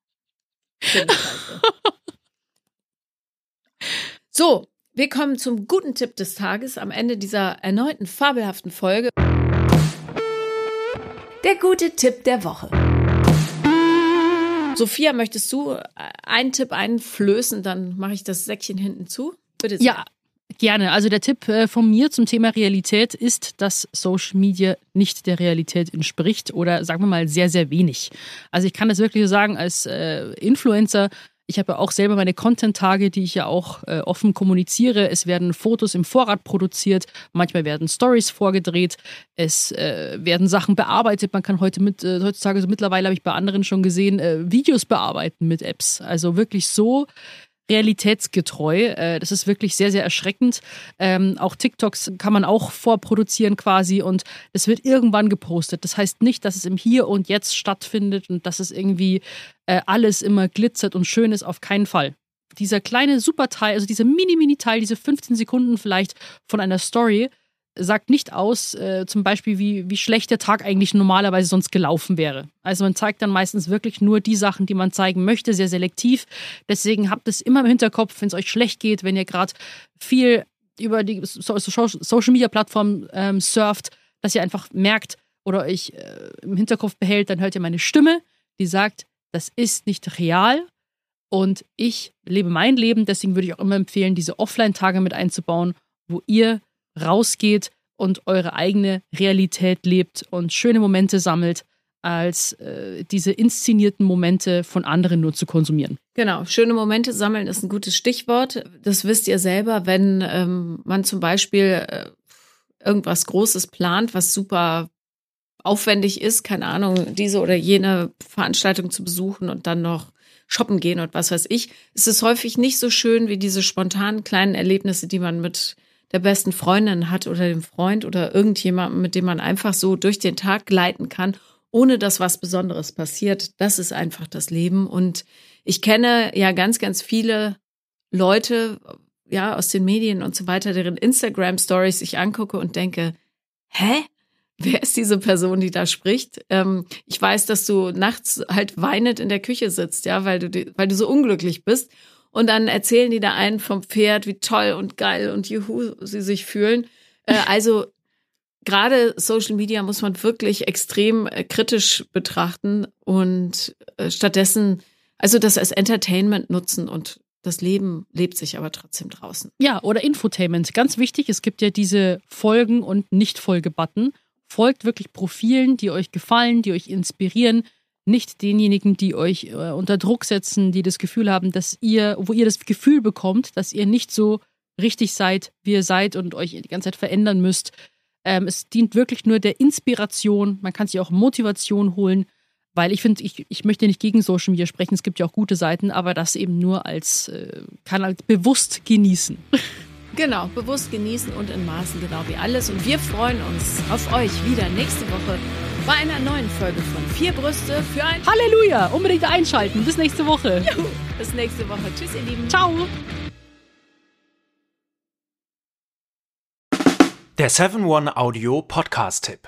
So, wir kommen zum guten Tipp des Tages am Ende dieser erneuten fabelhaften Folge. Der gute Tipp der Woche. Sophia, möchtest du einen Tipp einflößen, dann mache ich das Säckchen hinten zu. Bitte sehr. Ja, Gerne. Also der Tipp äh, von mir zum Thema Realität ist, dass Social Media nicht der Realität entspricht oder sagen wir mal sehr, sehr wenig. Also ich kann das wirklich so sagen als äh, Influencer. Ich habe ja auch selber meine Content-Tage, die ich ja auch äh, offen kommuniziere. Es werden Fotos im Vorrat produziert, manchmal werden Stories vorgedreht, es äh, werden Sachen bearbeitet. Man kann heute mit, äh, heutzutage so mittlerweile habe ich bei anderen schon gesehen, äh, Videos bearbeiten mit Apps. Also wirklich so realitätsgetreu. Äh, das ist wirklich sehr, sehr erschreckend. Ähm, auch TikToks kann man auch vorproduzieren quasi und es wird irgendwann gepostet. Das heißt nicht, dass es im Hier und Jetzt stattfindet und dass es irgendwie äh, alles immer glitzert und schön ist, auf keinen Fall. Dieser kleine Superteil, also dieser Mini-Mini-Teil, diese 15 Sekunden vielleicht von einer Story, sagt nicht aus, äh, zum Beispiel, wie, wie schlecht der Tag eigentlich normalerweise sonst gelaufen wäre. Also man zeigt dann meistens wirklich nur die Sachen, die man zeigen möchte, sehr selektiv. Deswegen habt es immer im Hinterkopf, wenn es euch schlecht geht, wenn ihr gerade viel über die Social Media Plattform ähm, surft, dass ihr einfach merkt oder euch äh, im Hinterkopf behält, dann hört ihr meine Stimme, die sagt, das ist nicht real. Und ich lebe mein Leben, deswegen würde ich auch immer empfehlen, diese Offline-Tage mit einzubauen, wo ihr rausgeht und eure eigene Realität lebt und schöne Momente sammelt, als äh, diese inszenierten Momente von anderen nur zu konsumieren. Genau, schöne Momente sammeln ist ein gutes Stichwort. Das wisst ihr selber, wenn ähm, man zum Beispiel äh, irgendwas Großes plant, was super aufwendig ist, keine Ahnung, diese oder jene Veranstaltung zu besuchen und dann noch shoppen gehen und was weiß ich, ist es häufig nicht so schön wie diese spontanen kleinen Erlebnisse, die man mit der besten Freundin hat oder dem Freund oder irgendjemandem, mit dem man einfach so durch den Tag gleiten kann, ohne dass was Besonderes passiert. Das ist einfach das Leben. Und ich kenne ja ganz, ganz viele Leute, ja, aus den Medien und so weiter, deren Instagram-Stories ich angucke und denke, hä? Wer ist diese Person, die da spricht? Ähm, ich weiß, dass du nachts halt weinend in der Küche sitzt, ja, weil du, weil du so unglücklich bist. Und dann erzählen die da einen vom Pferd, wie toll und geil und juhu sie sich fühlen. Äh, also gerade Social Media muss man wirklich extrem äh, kritisch betrachten und äh, stattdessen also das als Entertainment nutzen und das Leben lebt sich aber trotzdem draußen. Ja, oder Infotainment. Ganz wichtig, es gibt ja diese Folgen- und Nicht-Folge-Button. Folgt wirklich Profilen, die euch gefallen, die euch inspirieren, nicht denjenigen, die euch äh, unter Druck setzen, die das Gefühl haben, dass ihr, wo ihr das Gefühl bekommt, dass ihr nicht so richtig seid, wie ihr seid und euch die ganze Zeit verändern müsst. Ähm, es dient wirklich nur der Inspiration. Man kann sich auch Motivation holen, weil ich finde, ich, ich möchte nicht gegen Social Media sprechen. Es gibt ja auch gute Seiten, aber das eben nur als äh, Kanal bewusst genießen. Genau, bewusst genießen und in Maßen, genau wie alles. Und wir freuen uns auf euch wieder nächste Woche bei einer neuen Folge von Vier Brüste für ein Halleluja! Unbedingt einschalten. Bis nächste Woche. Juhu. Bis nächste Woche. Tschüss, ihr Lieben. Ciao. Der 7-One Audio Podcast-Tipp.